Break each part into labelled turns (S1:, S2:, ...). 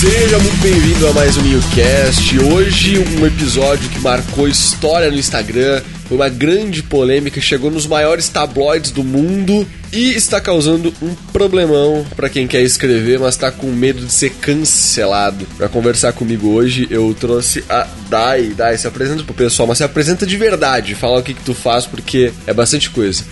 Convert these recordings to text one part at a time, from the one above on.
S1: Seja muito bem-vindo a mais um Newcast. Hoje um episódio que marcou história no Instagram, foi uma grande polêmica, chegou nos maiores tabloides do mundo e está causando um problemão para quem quer escrever, mas está com medo de ser cancelado. Para conversar comigo hoje, eu trouxe a Dai. Dai, se apresenta pro pessoal, mas se apresenta de verdade. Fala o que que tu faz, porque é bastante coisa.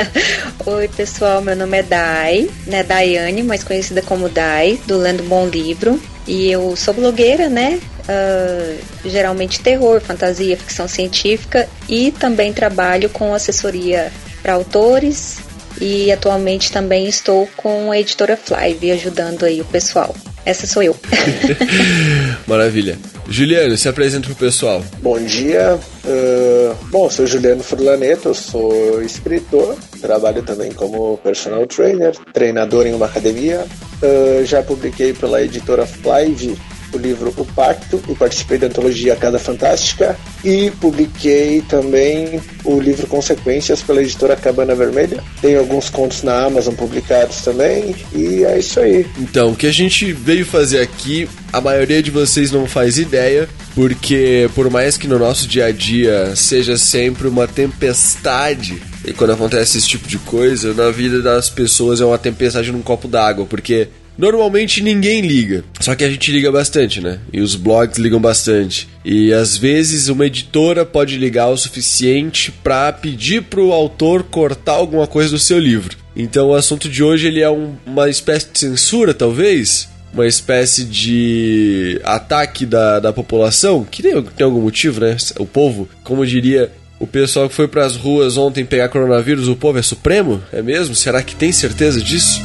S2: Oi, pessoal, meu nome é Dai, né? Daiane, mais conhecida como Dai, do Lendo Bom Livro. E eu sou blogueira, né? Uh, geralmente terror, fantasia, ficção científica e também trabalho com assessoria para autores e atualmente também estou com a editora Flive ajudando aí o pessoal. Essa sou eu.
S1: Maravilha. Juliano, se apresenta pro pessoal.
S3: Bom dia. Uh, bom, sou Juliano Furlaneto, sou escritor, trabalho também como personal trainer, treinador em uma academia. Uh, já publiquei pela editora Flive o livro O Pacto e participei da antologia Cada Fantástica e publiquei também o livro Consequências pela editora Cabana Vermelha. Tem alguns contos na Amazon publicados também e é isso aí.
S1: Então, o que a gente veio fazer aqui, a maioria de vocês não faz ideia, porque por mais que no nosso dia a dia seja sempre uma tempestade, e quando acontece esse tipo de coisa, na vida das pessoas é uma tempestade num copo d'água, porque Normalmente ninguém liga, só que a gente liga bastante, né? E os blogs ligam bastante. E às vezes uma editora pode ligar o suficiente para pedir pro autor cortar alguma coisa do seu livro. Então o assunto de hoje ele é um, uma espécie de censura, talvez, uma espécie de ataque da, da população, que tem, tem algum motivo, né? O povo, como diria o pessoal que foi para as ruas ontem pegar coronavírus, o povo é supremo? É mesmo? Será que tem certeza disso?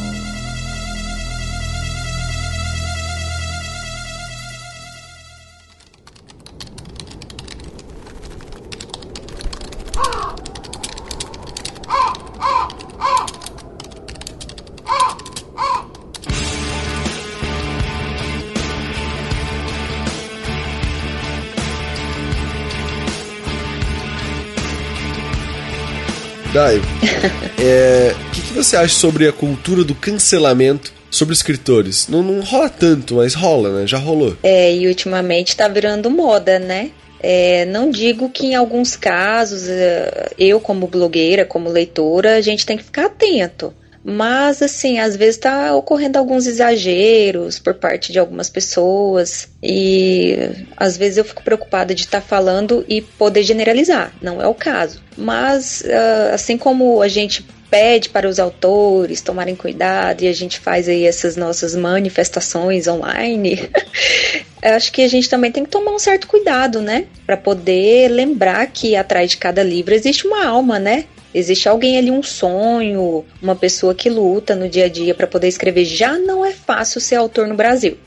S1: Você acha sobre a cultura do cancelamento sobre escritores? Não, não rola tanto, mas rola, né? Já rolou.
S2: É, e ultimamente tá virando moda, né? É, não digo que em alguns casos, é, eu como blogueira, como leitora, a gente tem que ficar atento. Mas, assim, às vezes está ocorrendo alguns exageros por parte de algumas pessoas. E às vezes eu fico preocupada de estar tá falando e poder generalizar. Não é o caso. Mas, ah, assim como a gente pede para os autores tomarem cuidado e a gente faz aí essas nossas manifestações online, acho que a gente também tem que tomar um certo cuidado, né? Para poder lembrar que atrás de cada livro existe uma alma, né? Existe alguém ali, um sonho, uma pessoa que luta no dia a dia para poder escrever. Já não é fácil ser autor no Brasil.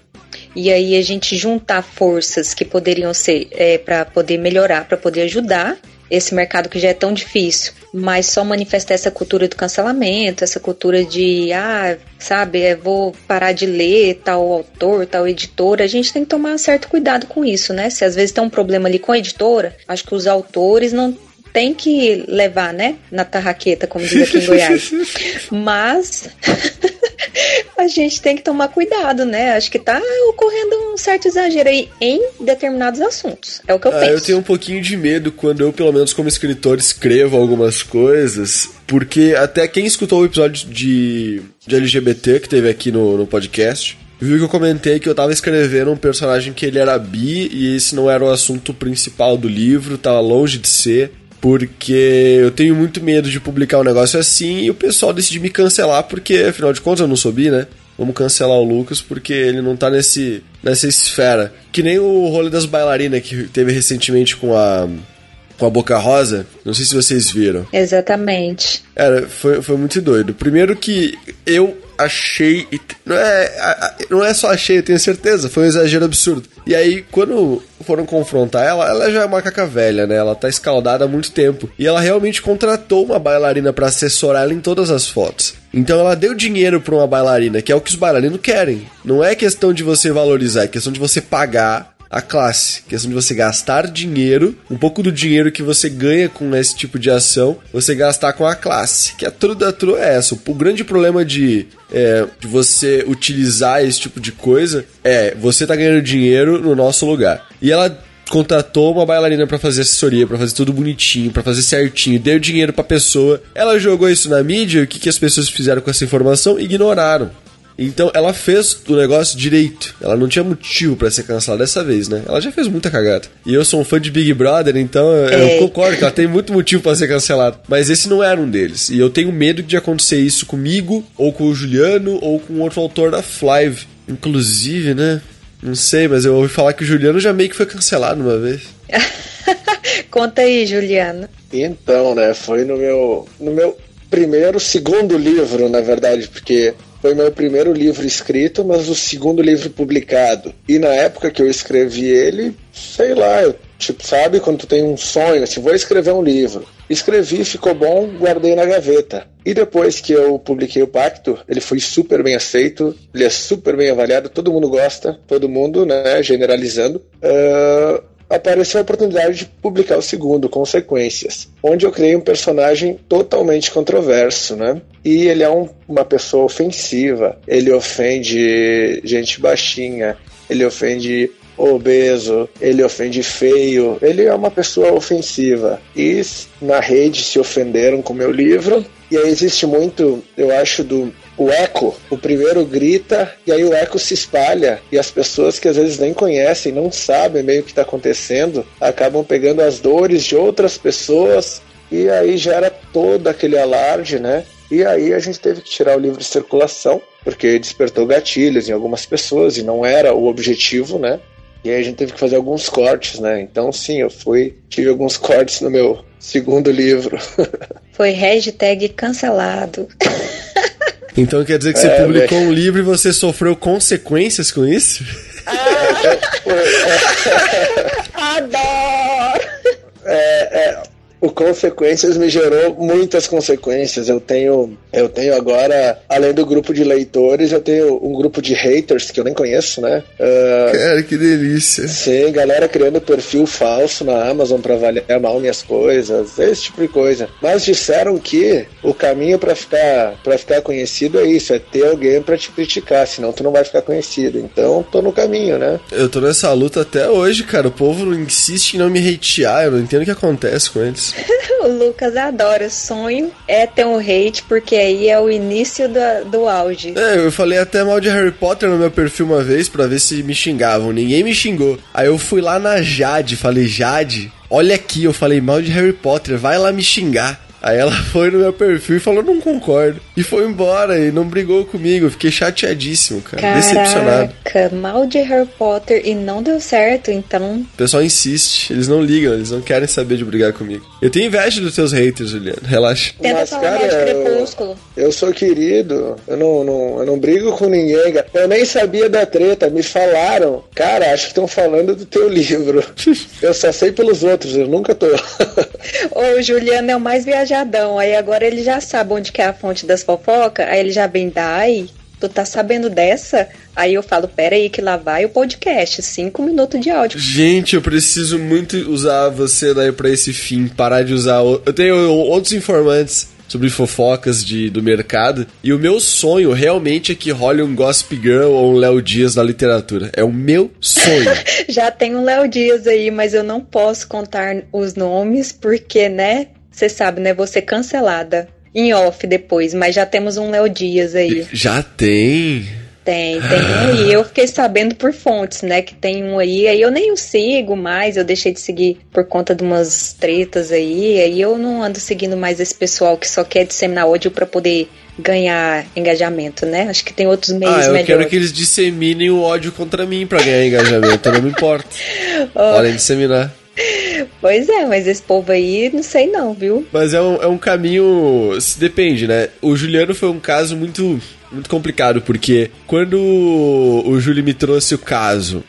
S2: E aí a gente juntar forças que poderiam ser é, para poder melhorar, para poder ajudar esse mercado que já é tão difícil, mas só manifestar essa cultura do cancelamento, essa cultura de, ah, sabe, é, vou parar de ler tal autor, tal editora, a gente tem que tomar certo cuidado com isso, né? Se às vezes tem um problema ali com a editora, acho que os autores não tem que levar, né? Na tarraqueta, como diz aqui em Goiás. Mas a gente tem que tomar cuidado, né? Acho que tá ocorrendo um certo exagero aí em determinados assuntos. É o que eu ah, penso.
S1: Eu tenho um pouquinho de medo quando eu, pelo menos como escritor, escrevo algumas coisas. Porque até quem escutou o episódio de, de LGBT que teve aqui no, no podcast viu que eu comentei que eu tava escrevendo um personagem que ele era bi e esse não era o assunto principal do livro, tava longe de ser porque eu tenho muito medo de publicar um negócio assim e o pessoal decide me cancelar, porque afinal de contas eu não soubi, né? Vamos cancelar o Lucas porque ele não tá nesse, nessa esfera. Que nem o rolê das bailarinas que teve recentemente com a com a Boca Rosa. Não sei se vocês viram.
S2: Exatamente.
S1: Era, foi, foi muito doido. Primeiro que eu achei. Não é, não é só achei, eu tenho certeza. Foi um exagero absurdo. E aí, quando foram confrontar ela, ela já é uma caca velha, né? Ela tá escaldada há muito tempo. E ela realmente contratou uma bailarina para assessorar ela em todas as fotos. Então ela deu dinheiro pra uma bailarina, que é o que os bailarinos querem. Não é questão de você valorizar, é questão de você pagar a classe. Questão de você gastar dinheiro, um pouco do dinheiro que você ganha com esse tipo de ação, você gastar com a classe. Que a true da true é essa. O grande problema de, é, de você utilizar esse tipo de coisa é você tá ganhando dinheiro no nosso lugar. E ela contratou uma bailarina para fazer assessoria, para fazer tudo bonitinho, para fazer certinho, deu dinheiro pra pessoa. Ela jogou isso na mídia, o que, que as pessoas fizeram com essa informação? Ignoraram. Então ela fez o negócio direito. Ela não tinha motivo para ser cancelada dessa vez, né? Ela já fez muita cagada. E eu sou um fã de Big Brother, então eu concordo que ela tem muito motivo para ser cancelada. Mas esse não era um deles. E eu tenho medo de acontecer isso comigo, ou com o Juliano, ou com outro autor da Flive. Inclusive, né? Não sei, mas eu ouvi falar que o Juliano já meio que foi cancelado uma vez.
S2: Conta aí, Juliano.
S3: Então, né? Foi no meu, no meu primeiro, segundo livro, na verdade, porque foi meu primeiro livro escrito, mas o segundo livro publicado. E na época que eu escrevi ele, sei lá, eu, tipo, sabe quando tu tem um sonho, assim, vou escrever um livro. Escrevi, ficou bom, guardei na gaveta. E depois que eu publiquei o Pacto, ele foi super bem aceito, ele é super bem avaliado, todo mundo gosta, todo mundo, né, generalizando. Uh, apareceu a oportunidade de publicar o segundo, Consequências, onde eu criei um personagem totalmente controverso, né? E ele é um, uma pessoa ofensiva, ele ofende gente baixinha, ele ofende obeso, ele ofende feio, ele é uma pessoa ofensiva. E na rede se ofenderam com meu livro. E aí existe muito, eu acho, do o eco, o primeiro grita e aí o eco se espalha e as pessoas que às vezes nem conhecem, não sabem meio que está acontecendo, acabam pegando as dores de outras pessoas e aí gera todo aquele alarde, né? E aí a gente teve que tirar o livro de circulação porque despertou gatilhos em algumas pessoas e não era o objetivo, né? E aí a gente teve que fazer alguns cortes, né? Então sim, eu fui, tive alguns cortes no meu segundo livro.
S2: Foi hashtag cancelado.
S1: Então quer dizer que você é, publicou um livro e você sofreu consequências com isso?
S2: Adoro!
S3: É, é, o Consequências me gerou muitas consequências. Eu tenho, eu tenho agora, além do grupo de leitores, eu tenho um grupo de haters que eu nem conheço, né?
S1: Uh, Cara, que delícia.
S3: Sim, galera criando perfil falso na Amazon para avaliar mal minhas coisas, esse tipo de coisa. Mas disseram que o caminho para ficar para ficar conhecido é isso, é ter alguém para te criticar, senão tu não vai ficar conhecido. Então, tô no caminho, né?
S1: Eu tô nessa luta até hoje, cara. O povo insiste em não me hatear, eu não entendo o que acontece com eles.
S2: o Lucas adora. Sonho é ter um hate, porque aí é o início do, do auge.
S1: É, eu falei até mal de Harry Potter no meu perfil uma vez para ver se me xingavam. Ninguém me xingou. Aí eu fui lá na Jade, falei, Jade, olha aqui, eu falei mal de Harry Potter, vai lá me xingar. Aí ela foi no meu perfil e falou, não concordo. E foi embora e não brigou comigo. fiquei chateadíssimo, cara.
S2: Caraca,
S1: decepcionado.
S2: mal de Harry Potter e não deu certo, então.
S1: O pessoal insiste, eles não ligam, eles não querem saber de brigar comigo. Eu tenho inveja dos teus haters, Juliano. Relaxa.
S2: Tenta Mas, falar cara, de Crepúsculo.
S3: Eu, eu sou querido. Eu não, não, eu não brigo com ninguém. Eu nem sabia da treta. Me falaram. Cara, acho que estão falando do teu livro. eu só sei pelos outros, eu nunca tô.
S2: o Juliano é o mais viajado Aí agora ele já sabe onde que é a fonte das fofocas. Aí ele já vem, dai, tu tá sabendo dessa? Aí eu falo, pera aí que lá vai o podcast, cinco minutos de áudio.
S1: Gente, eu preciso muito usar você daí pra esse fim, parar de usar... Eu tenho outros informantes sobre fofocas de, do mercado. E o meu sonho realmente é que role um Gossip Girl ou um Léo Dias na literatura. É o meu sonho.
S2: Já tem um Léo Dias aí, mas eu não posso contar os nomes porque, né? Você sabe, né? Vou ser cancelada em off depois, mas já temos um Léo Dias aí.
S1: Já tem?
S2: Tem, tem um aí. Eu fiquei sabendo por fontes, né? Que tem um aí. Aí eu nem o sigo mais, eu deixei de seguir por conta de umas tretas aí. Aí eu não ando seguindo mais esse pessoal que só quer disseminar ódio para poder ganhar engajamento, né? Acho que tem outros meios
S1: ah, eu
S2: melhores.
S1: quero que eles disseminem o ódio contra mim para ganhar engajamento, não me importa. Oh. Podem disseminar.
S2: Pois é, mas esse povo aí, não sei não, viu?
S1: Mas é um, é um caminho. Depende, né? O Juliano foi um caso muito, muito complicado, porque quando o Júlio me trouxe o caso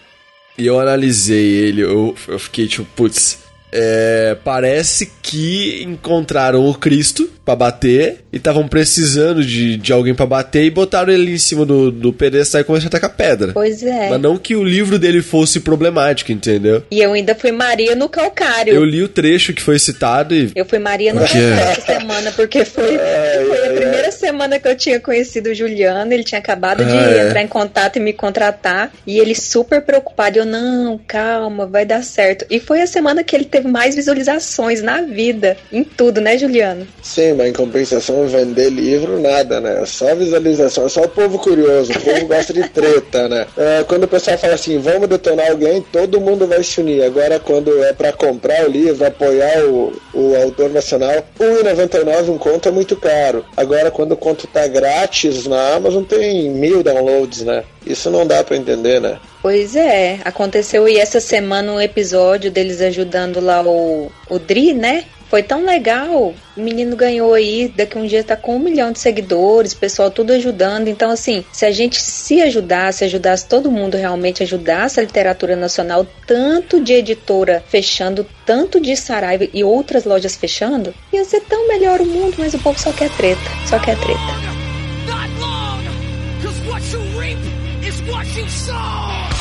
S1: e eu analisei ele, eu, eu fiquei tipo, putz, é, parece que encontraram o Cristo para bater e estavam precisando de, de alguém para bater e botaram ele em cima do, do pedestal e começaram a tacar pedra.
S2: Pois é.
S1: Mas não que o livro dele fosse problemático, entendeu?
S2: E eu ainda fui Maria no calcário.
S1: Eu li o trecho que foi citado e.
S2: Eu fui Maria no calcário essa semana, porque foi, foi a primeira semana que eu tinha conhecido o Juliano. Ele tinha acabado de
S1: Ah, é.
S2: entrar em contato e me contratar. E ele super preocupado. Eu, não, calma, vai dar certo. E foi a semana que ele teve mais visualizações na vida. Em tudo, né, Juliano?
S3: Sim, mas em compensação, vender livro, nada, né? Só visualização, só o povo curioso, o povo gosta de treta, né? É, quando o pessoal fala assim, vamos detonar alguém, todo mundo vai se unir. Agora, quando é pra comprar o livro, apoiar o, o autor nacional, R$1,99 um conto é muito caro. Agora, quando o conto tá grátis na Amazon, tem mil downloads, né? Isso não dá pra entender, né?
S2: Pois é, aconteceu e essa semana um episódio deles ajudando lá o, o Dri, né? Foi tão legal. O menino ganhou aí, daqui um dia tá com um milhão de seguidores, pessoal tudo ajudando. Então, assim, se a gente se ajudasse, ajudasse todo mundo realmente, ajudasse a literatura nacional, tanto de editora fechando, tanto de Saraiva e outras lojas fechando, ia ser tão melhor o mundo, mas o povo só quer treta, só quer treta.
S4: What you sow.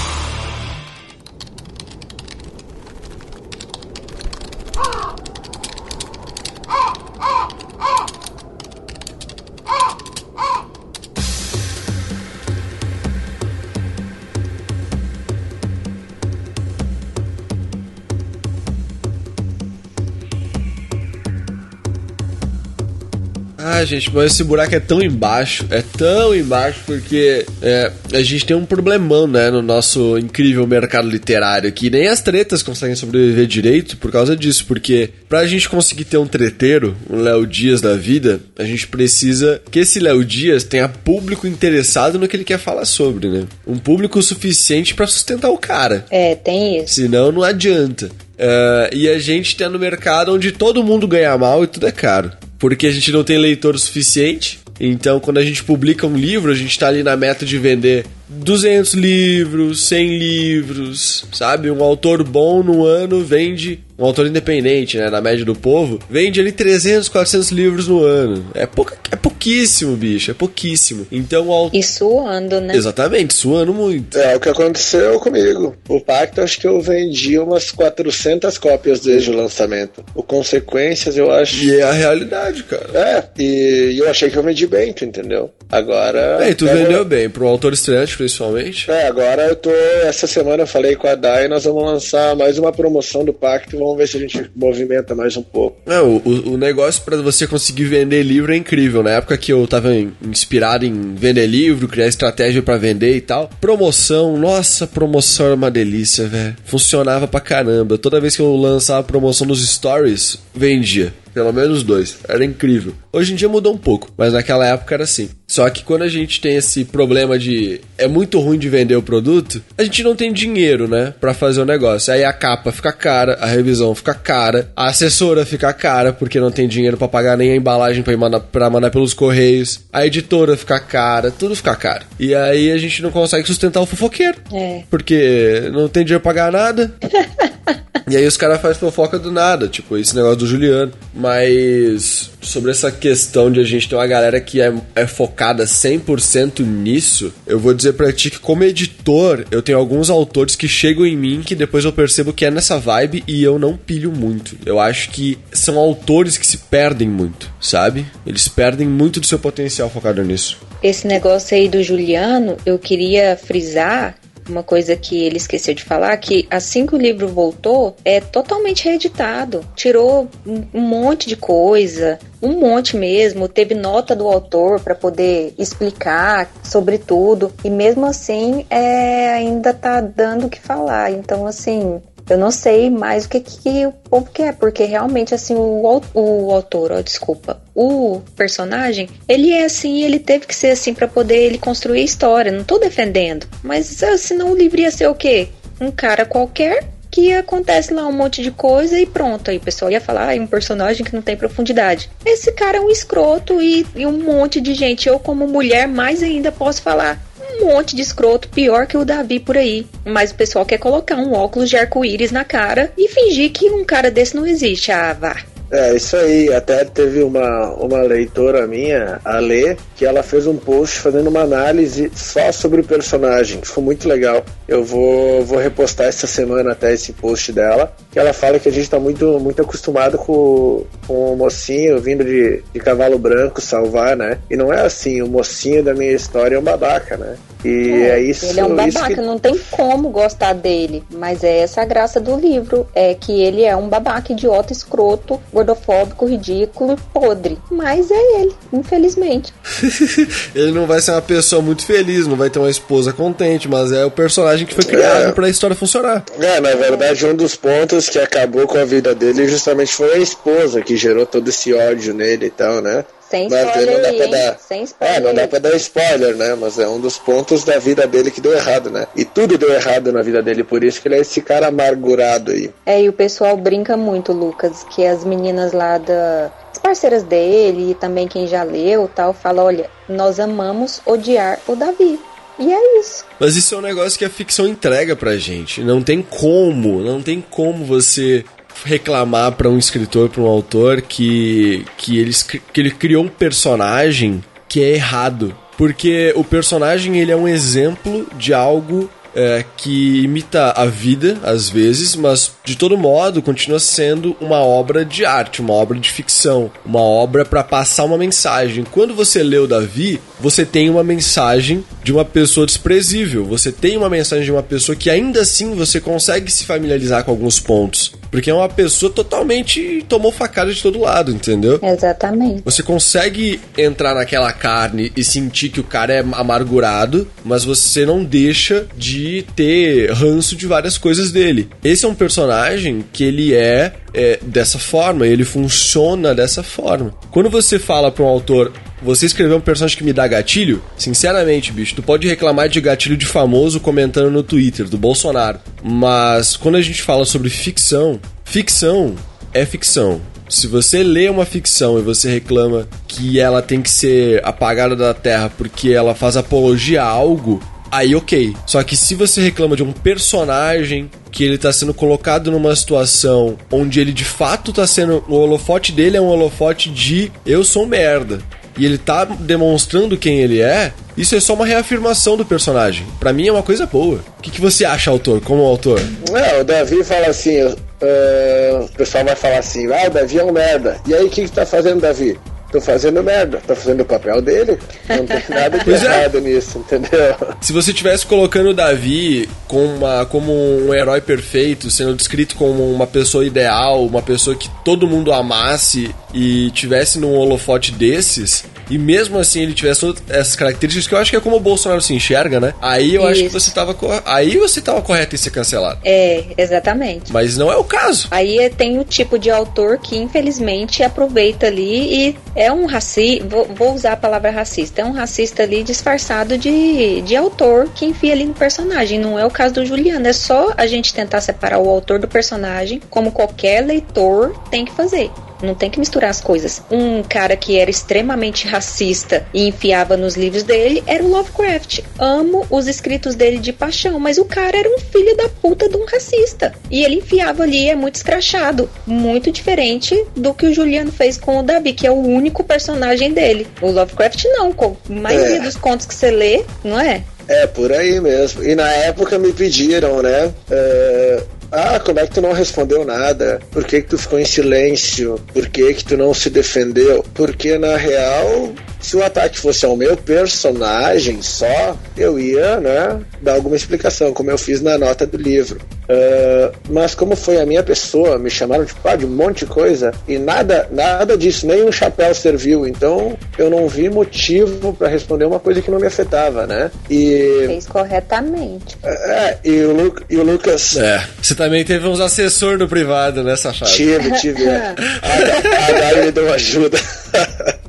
S1: Ah, gente, mas esse buraco é tão embaixo, é tão embaixo porque é, a gente tem um problemão, né, no nosso incrível mercado literário que nem as tretas conseguem sobreviver direito por causa disso, porque pra gente conseguir ter um treteiro, um Léo Dias da vida, a gente precisa que esse Léo Dias tenha público interessado no que ele quer falar sobre, né? Um público suficiente pra sustentar o cara.
S2: É, tem isso.
S1: Senão não adianta. É, e a gente tá no mercado onde todo mundo ganha mal e tudo é caro. Porque a gente não tem leitor suficiente. Então, quando a gente publica um livro, a gente tá ali na meta de vender 200 livros, 100 livros, sabe? Um autor bom no ano vende, um autor independente, né, na média do povo, vende ali 300, 400 livros no ano. É, pouca, é pouquíssimo, bicho, é pouquíssimo. Então, o autor...
S2: E suando, né?
S1: Exatamente, suando muito.
S3: É o que aconteceu comigo. O Pacto, acho que eu vendi umas 400 cópias desde o lançamento. O Consequências, eu acho.
S1: E é a realidade, cara.
S3: É, e eu achei que eu vendi bem, tu entendeu? Agora.
S1: É, e tu vendeu bem, pro autor estreante, principalmente.
S3: É, agora eu tô. Essa semana eu falei com a Dai nós vamos lançar mais uma promoção do Pacto vamos ver se a gente movimenta mais um pouco.
S1: É, o, o- negócio pra você conseguir vender livro é incrível. Na época que eu tava in- inspirado em vender livro, criar estratégia pra vender e tal, promoção, nossa, promoção era uma delícia, velho. Funcionava pra caramba. Toda vez que eu lançava promoção nos stories, vendia. Pelo menos dois. Era incrível. Hoje em dia mudou um pouco, mas naquela época era assim. Só que quando a gente tem esse problema de é muito ruim de vender o produto, a gente não tem dinheiro, né, Pra fazer o negócio. Aí a capa fica cara, a revisão fica cara, a assessora fica cara porque não tem dinheiro pra pagar nem a embalagem pra ir mandar, pra mandar pelos correios, a editora fica cara, tudo fica caro. E aí a gente não consegue sustentar o fofoqueiro.
S2: É.
S1: Porque não tem dinheiro pra pagar nada. E aí os caras fazem fofoca do nada, tipo esse negócio do Juliano. Mas sobre essa questão de a gente ter uma galera que é, é focada 100% nisso, eu vou dizer pra ti que como editor, eu tenho alguns autores que chegam em mim que depois eu percebo que é nessa vibe e eu não pilho muito. Eu acho que são autores que se perdem muito, sabe? Eles perdem muito do seu potencial focado nisso.
S2: Esse negócio aí do Juliano, eu queria frisar uma coisa que ele esqueceu de falar, que assim que o livro voltou, é totalmente reeditado. Tirou um monte de coisa, um monte mesmo. Teve nota do autor para poder explicar sobre tudo. E mesmo assim, é, ainda tá dando o que falar. Então, assim, eu não sei mais o que, que o povo quer, porque realmente, assim, o, o autor, ó, desculpa, o personagem, ele é assim, ele teve que ser assim para poder ele construir a história. Não tô defendendo, mas ah, senão o livro ia ser o quê? Um cara qualquer que acontece lá um monte de coisa e pronto. Aí o pessoal ia falar, ah, é um personagem que não tem profundidade. Esse cara é um escroto e, e um monte de gente. Eu, como mulher, mais ainda posso falar monte de escroto, pior que o Davi por aí. Mas o pessoal quer colocar um óculos de arco-íris na cara e fingir que um cara desse não existe. Ah, vá.
S3: É, isso aí. Até teve uma, uma leitora minha, a Lê, que ela fez um post fazendo uma análise só sobre o personagem. Ficou muito legal. Eu vou, vou repostar essa semana até esse post dela. Que ela fala que a gente tá muito, muito acostumado com, com o mocinho vindo de, de cavalo branco salvar, né? E não é assim. O mocinho da minha história é um babaca, né? E é, é isso.
S2: Ele é um babaca,
S3: que...
S2: não tem como gostar dele. Mas é essa a graça do livro. É que ele é um babaca idiota, escroto, gordofóbico, ridículo, podre. Mas é ele, infelizmente.
S1: ele não vai ser uma pessoa muito feliz, não vai ter uma esposa contente, mas é o personagem que foi criado é. para a história funcionar.
S3: É, na verdade, um dos pontos que acabou com a vida dele justamente foi a esposa que gerou todo esse ódio nele e tal, né?
S2: Sem spoiler não dá pra dar...
S3: Sem spoiler. É, não dá pra dar spoiler, né? Mas é um dos pontos da vida dele que deu errado, né? E tudo deu errado na vida dele, por isso que ele é esse cara amargurado aí.
S2: É, e o pessoal brinca muito, Lucas, que as meninas lá da... As parceiras dele e também quem já leu tal, fala, olha, nós amamos odiar o Davi. E é isso.
S1: Mas isso é um negócio que a ficção entrega pra gente. Não tem como, não tem como você reclamar para um escritor, para um autor que que ele, que ele criou um personagem que é errado, porque o personagem ele é um exemplo de algo é, que imita a vida, às vezes, mas de todo modo continua sendo uma obra de arte, uma obra de ficção, uma obra para passar uma mensagem. Quando você lê o Davi, você tem uma mensagem de uma pessoa desprezível, você tem uma mensagem de uma pessoa que ainda assim você consegue se familiarizar com alguns pontos. Porque é uma pessoa totalmente tomou facada de todo lado, entendeu?
S2: Exatamente.
S1: Você consegue entrar naquela carne e sentir que o cara é amargurado, mas você não deixa de ter ranço de várias coisas dele. Esse é um personagem que ele é, é dessa forma, ele funciona dessa forma. Quando você fala para um autor, você escreveu um personagem que me dá gatilho? Sinceramente, bicho, tu pode reclamar de gatilho de famoso comentando no Twitter, do Bolsonaro. Mas quando a gente fala sobre ficção, ficção é ficção. Se você lê uma ficção e você reclama que ela tem que ser apagada da terra porque ela faz apologia a algo, aí ok. Só que se você reclama de um personagem que ele tá sendo colocado numa situação onde ele de fato tá sendo. O holofote dele é um holofote de eu sou merda e ele tá demonstrando quem ele é, isso é só uma reafirmação do personagem. Para mim é uma coisa boa. O que, que você acha, autor, como autor?
S3: É, o Davi fala assim, uh, o pessoal vai falar assim, ah, o Davi é um merda. E aí, o que, que tá fazendo, Davi? Tô fazendo merda, tô fazendo o papel dele. Não tem nada de é. errado é. nisso, entendeu?
S1: Se você estivesse colocando o Davi como, uma, como um herói perfeito, sendo descrito como uma pessoa ideal, uma pessoa que todo mundo amasse e tivesse num holofote desses, e mesmo assim ele tivesse todas essas características que eu acho que é como o Bolsonaro se enxerga, né? Aí eu Isso. acho que você tava aí você tava correto em ser cancelado.
S2: É, exatamente.
S1: Mas não é o caso.
S2: Aí tem o tipo de autor que infelizmente aproveita ali e é um racista, vou, vou, usar a palavra racista, é um racista ali disfarçado de, de autor que enfia ali no personagem. Não é o caso do Juliano, é só a gente tentar separar o autor do personagem, como qualquer leitor tem que fazer. Não tem que misturar as coisas. Um cara que era extremamente racista e enfiava nos livros dele era o Lovecraft. Amo os escritos dele de paixão, mas o cara era um filho da puta de um racista. E ele enfiava ali, é muito escrachado. Muito diferente do que o Juliano fez com o Davi, que é o único personagem dele. O Lovecraft não, com a maioria é. dos contos que você lê, não é?
S3: É, por aí mesmo. E na época me pediram, né? É, ah, como é que tu não respondeu nada? Por que, que tu ficou em silêncio? Por que, que tu não se defendeu? Porque na real se o ataque fosse ao meu personagem só, eu ia, né, dar alguma explicação, como eu fiz na nota do livro. Uh, mas como foi a minha pessoa, me chamaram de, ah, de um monte de coisa e nada, nada disso, nem um chapéu serviu. Então eu não vi motivo para responder uma coisa que não me afetava, né?
S2: E fez corretamente.
S3: É, e o, Lu, e o Lucas.
S1: É, você também teve uns assessores no privado nessa chave.
S3: Tive, tive. É. a, a, a me deu ajuda.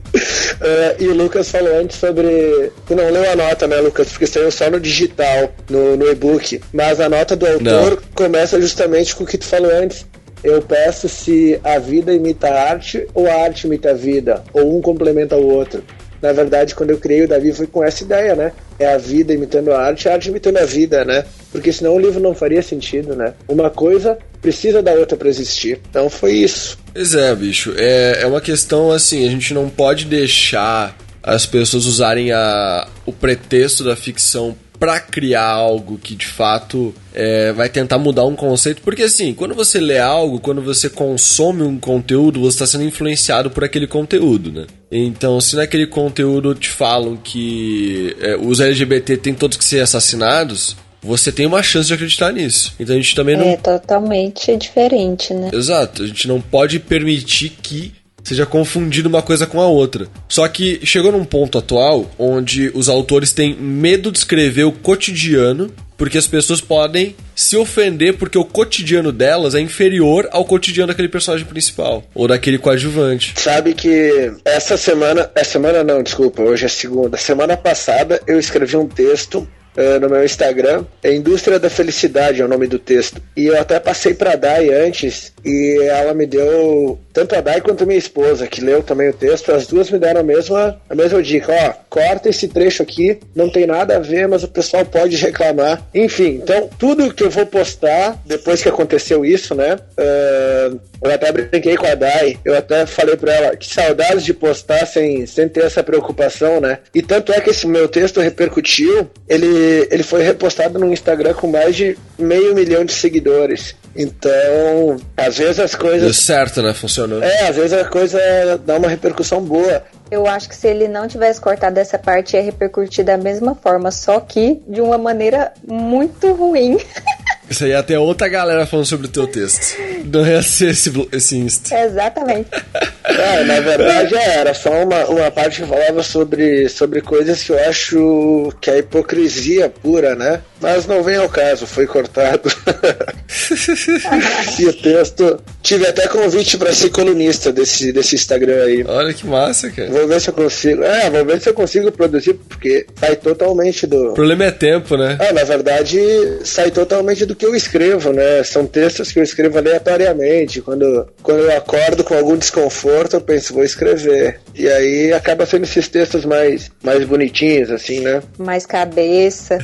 S3: Uh, e o Lucas falou antes sobre. Tu não leu a nota, né, Lucas? Porque saiu só no digital, no, no e-book. Mas a nota do autor não. começa justamente com o que tu falou antes. Eu peço se a vida imita a arte ou a arte imita a vida, ou um complementa o outro. Na verdade, quando eu criei o Davi foi com essa ideia, né? é a vida imitando a arte, a arte imitando a vida, né? Porque senão o livro não faria sentido, né? Uma coisa precisa da outra para existir. Então foi isso.
S1: Pois é, bicho. É, é uma questão assim, a gente não pode deixar as pessoas usarem a, o pretexto da ficção para criar algo que de fato é, vai tentar mudar um conceito, porque assim, quando você lê algo, quando você consome um conteúdo, você está sendo influenciado por aquele conteúdo, né? Então, se naquele conteúdo te falam que é, os LGBT têm todos que ser assassinados, você tem uma chance de acreditar nisso. Então a gente também não.
S2: É totalmente diferente, né?
S1: Exato, a gente não pode permitir que seja confundido uma coisa com a outra. Só que chegou num ponto atual onde os autores têm medo de escrever o cotidiano, porque as pessoas podem se ofender porque o cotidiano delas é inferior ao cotidiano daquele personagem principal ou daquele coadjuvante.
S3: Sabe que essa semana, essa semana não, desculpa, hoje é segunda. Semana passada eu escrevi um texto uh, no meu Instagram. É Indústria da Felicidade é o nome do texto. E eu até passei pra Dai antes e ela me deu, tanto a Dai quanto a minha esposa, que leu também o texto, as duas me deram a mesma, a mesma dica. Ó, corta esse trecho aqui, não tem nada a ver, mas o pessoal pode reclamar. Enfim, então tudo que eu vou postar depois que aconteceu isso, né? Uh, eu até brinquei com a Dai, eu até falei pra ela que saudades de postar sem, sem ter essa preocupação, né? E tanto é que esse meu texto repercutiu, ele, ele foi repostado no Instagram com mais de meio milhão de seguidores. Então, às vezes as
S1: Deu
S3: coisas.
S1: certo, né? Funcionou.
S3: É, às vezes a coisa dá uma repercussão boa.
S2: Eu acho que se ele não tivesse cortado essa parte, ia repercutir da mesma forma, só que de uma maneira muito ruim.
S1: Isso aí até outra galera falando sobre o teu texto. Não ia ser esse, esse Insta.
S2: Exatamente.
S3: É, na verdade é, era só uma, uma parte que falava sobre, sobre coisas que eu acho que é hipocrisia pura, né? Mas não vem ao caso, foi cortado. e o texto. Tive até convite para ser colunista desse, desse Instagram aí.
S1: Olha que massa, cara.
S3: Vou ver se eu consigo. É, vou ver se eu consigo produzir, porque sai totalmente do.
S1: O problema é tempo, né?
S3: É, na verdade, sai totalmente do que eu escrevo, né? São textos que eu escrevo aleatoriamente. Quando, quando eu acordo com algum desconforto, eu penso, vou escrever. E aí acaba sendo esses textos mais, mais bonitinhos, assim, né?
S2: Mais cabeça.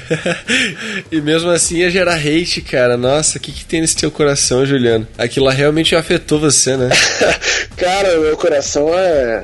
S1: e mesmo assim ia gerar hate, cara. Nossa, o que, que tem nesse teu coração, Juliano? Aquilo lá realmente afetou você, né?
S3: Cara, o meu coração é.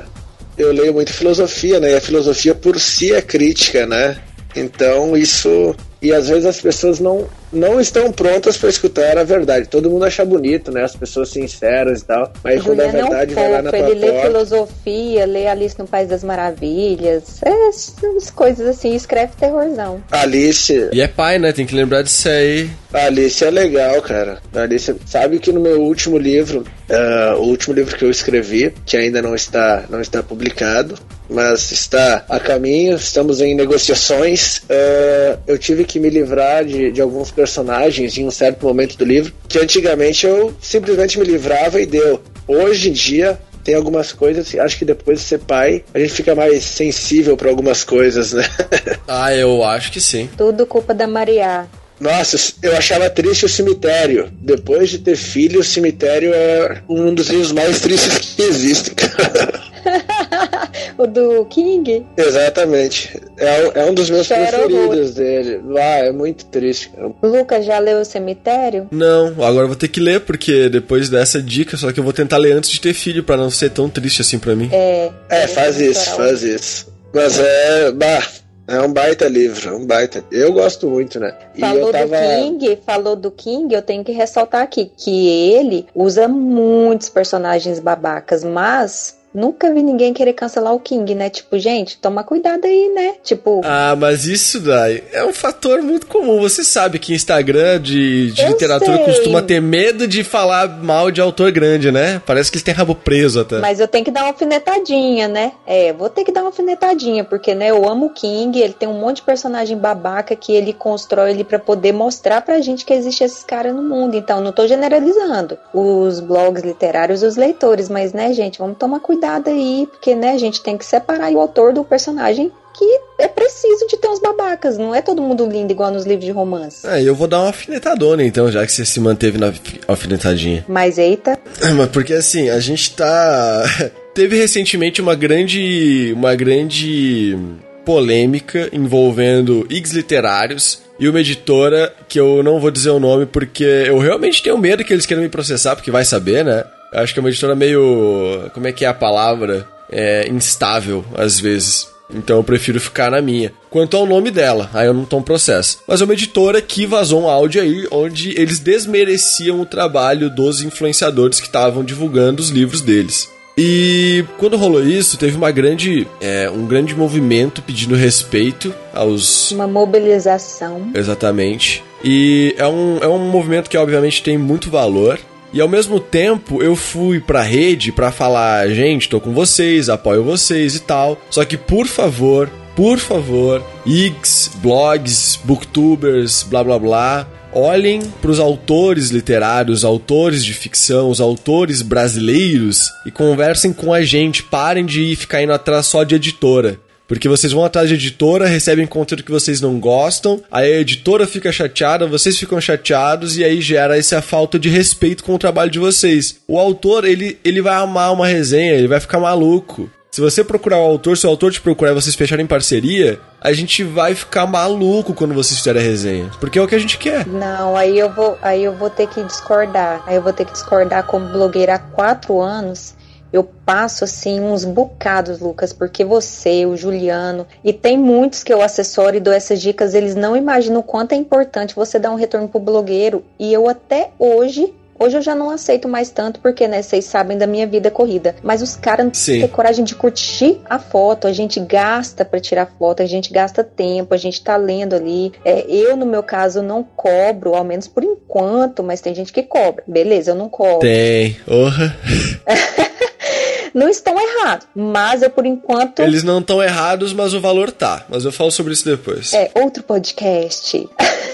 S3: Eu leio muito filosofia, né? E a filosofia por si é crítica, né? Então isso. E às vezes as pessoas não, não estão prontas para escutar a verdade. Todo mundo acha bonito, né? As pessoas sinceras e tal. Mas quando a
S2: Juliano é um
S3: verdade vai lá na tua
S2: ele lê
S3: porta.
S2: filosofia, lê Alice no País das Maravilhas, essas coisas assim, escreve terrorzão.
S3: Alice,
S1: E é pai, né? Tem que lembrar disso aí.
S3: a Alice é legal, cara. A Alice, sabe que no meu último livro, ah, o último livro que eu escrevi, que ainda não está, não está publicado, mas está a caminho, estamos em negociações. ah, eu tive que me livrar de, de alguns personagens em um certo momento do livro, que antigamente eu simplesmente me livrava e deu. Hoje em dia, tem algumas coisas, acho que depois de ser pai, a gente fica mais sensível para algumas coisas, né?
S1: Ah, eu acho que sim.
S2: Tudo culpa da Maria.
S3: Nossa, eu achava triste o cemitério. Depois de ter filho, o cemitério é um dos livros mais tristes que existem.
S2: o do King?
S3: Exatamente. É, um- é um dos meus
S2: Chora
S3: preferidos dele. Ah, é muito triste. cara.
S2: Lucas já leu o cemitério?
S1: Não, agora eu vou ter que ler, porque depois dessa dica, só que eu vou tentar ler antes de ter filho, pra não ser tão triste assim pra mim.
S2: É.
S3: É, faz isso, faz isso. Mas é. Bah, é um baita livro, um baita. Eu gosto muito, né? E
S2: Falou
S3: eu tava.
S2: do King, falou do King, eu tenho que ressaltar aqui que ele usa muitos personagens babacas, mas nunca vi ninguém querer cancelar o King, né? Tipo, gente, toma cuidado aí, né? Tipo,
S1: Ah, mas isso daí é um fator muito comum. Você sabe que Instagram de, de literatura
S2: sei.
S1: costuma ter medo de falar mal de autor grande, né? Parece que eles têm rabo preso até.
S2: Mas eu tenho que dar uma alfinetadinha, né? É, vou ter que dar uma alfinetadinha, porque, né, eu amo o King, ele tem um monte de personagem babaca que ele constrói ele pra poder mostrar pra gente que existe esses caras no mundo. Então, não tô generalizando os blogs literários os leitores, mas, né, gente, vamos tomar cuidado aí, porque, né, a gente tem que separar o autor do personagem que é preciso de ter uns babacas, não é todo mundo lindo igual nos livros de romance.
S1: É, eu vou dar uma alfinetadona então, já que você se manteve na alfi- alfinetadinha.
S2: Mas eita,
S1: Mas porque assim, a gente tá. Teve recentemente uma grande. Uma grande. polêmica envolvendo X literários e uma editora que eu não vou dizer o nome porque eu realmente tenho medo que eles queiram me processar, porque vai saber, né? Eu acho que é uma editora meio. Como é que é a palavra? É, instável, às vezes. Então eu prefiro ficar na minha. Quanto ao nome dela, aí eu não tomo processo. Mas é uma editora que vazou um áudio aí onde eles desmereciam o trabalho dos influenciadores que estavam divulgando os livros deles. E quando rolou isso, teve uma grande, é, um grande movimento pedindo respeito aos.
S2: Uma mobilização.
S1: Exatamente. E é um, é um movimento que, obviamente, tem muito valor. E ao mesmo tempo, eu fui pra rede pra falar, gente, tô com vocês, apoio vocês e tal. Só que, por favor, por favor, X, blogs, booktubers, blá blá blá, olhem para os autores literários, autores de ficção, os autores brasileiros e conversem com a gente. Parem de ficar indo atrás só de editora. Porque vocês vão atrás de editora, recebem conteúdo que vocês não gostam, aí a editora fica chateada, vocês ficam chateados e aí gera essa falta de respeito com o trabalho de vocês. O autor, ele, ele vai amar uma resenha, ele vai ficar maluco. Se você procurar o autor, se o autor te procurar e vocês fecharem parceria, a gente vai ficar maluco quando vocês fizerem a resenha. Porque é o que a gente quer.
S2: Não, aí eu vou, aí eu vou ter que discordar. Aí eu vou ter que discordar como blogueira há quatro anos. Eu passo assim uns bocados, Lucas, porque você, o Juliano, e tem muitos que eu assessoro e dou essas dicas, eles não imaginam o quanto é importante você dar um retorno pro blogueiro. E eu até hoje Hoje eu já não aceito mais tanto, porque, né, vocês sabem da minha vida corrida. Mas os caras não têm coragem de curtir a foto. A gente gasta para tirar foto, a gente gasta tempo, a gente tá lendo ali. É, eu, no meu caso, não cobro, ao menos por enquanto, mas tem gente que cobra. Beleza, eu não cobro.
S1: Tem. Orra.
S2: não estão errados, mas eu por enquanto.
S1: Eles não estão errados, mas o valor tá. Mas eu falo sobre isso depois.
S2: É, outro podcast.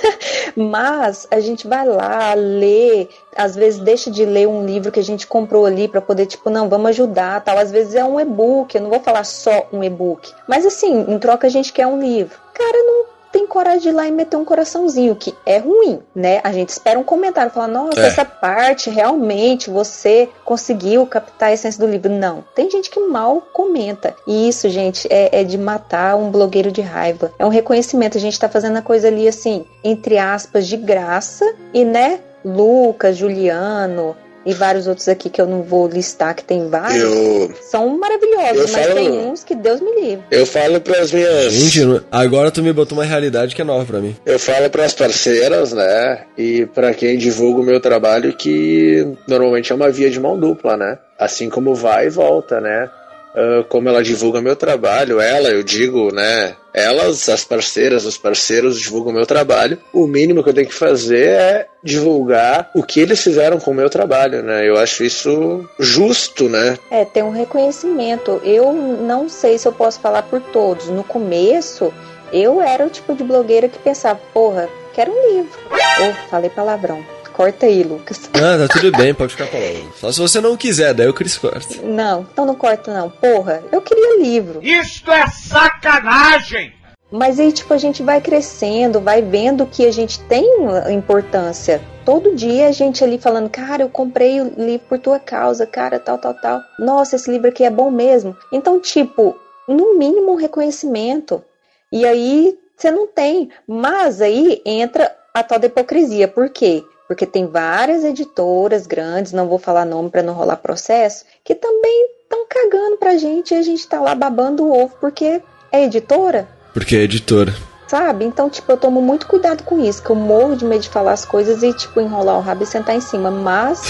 S2: mas a gente vai lá, lê, às vezes deixa de ler um livro que a gente comprou ali para poder, tipo, não, vamos ajudar, tal. Às vezes é um e-book, eu não vou falar só um e-book. Mas assim, em troca a gente quer um livro. Cara, não tem coragem de ir lá e meter um coraçãozinho, que é ruim, né? A gente espera um comentário, falar, nossa, é. essa parte realmente você conseguiu captar a essência do livro. Não. Tem gente que mal comenta. E isso, gente, é, é de matar um blogueiro de raiva. É um reconhecimento. A gente tá fazendo a coisa ali assim, entre aspas, de graça e, né, Lucas, Juliano e vários outros aqui que eu não vou listar, que tem vários, eu, são maravilhosos, mas falo, tem uns que Deus me livre.
S3: Eu falo para as minhas.
S1: Gente, agora tu me botou uma realidade que é nova para mim.
S3: Eu falo para as parceiras, né? E para quem divulga o meu trabalho, que normalmente é uma via de mão dupla, né? Assim como vai e volta, né? uh, como ela divulga meu trabalho, ela, eu digo, né? Elas, as parceiras, os parceiros divulgam meu trabalho. O mínimo que eu tenho que fazer é divulgar o que eles fizeram com o meu trabalho, né? Eu acho isso justo, né?
S2: É, tem um reconhecimento. Eu não sei se eu posso falar por todos. No começo, eu era o tipo de blogueira que pensava, porra, quero um livro. Ou oh, falei palavrão corta aí, Lucas.
S1: Ah, tá tudo bem, pode ficar falando. Só se você não quiser, daí o Cris corta.
S2: Não, então não corta não. Porra, eu queria livro.
S4: Isto é sacanagem!
S2: Mas aí, tipo, a gente vai crescendo, vai vendo que a gente tem importância. Todo dia a gente ali falando, cara, eu comprei o livro por tua causa, cara, tal, tal, tal. Nossa, esse livro aqui é bom mesmo. Então, tipo, no mínimo um reconhecimento. E aí você não tem. Mas aí entra a tal da hipocrisia. Por quê? Porque tem várias editoras grandes, não vou falar nome para não rolar processo, que também estão cagando pra gente e a gente tá lá babando o ovo porque é editora.
S1: Porque é editora.
S2: Sabe? Então, tipo, eu tomo muito cuidado com isso, que eu morro de medo de falar as coisas e, tipo, enrolar o rabo e sentar em cima. Mas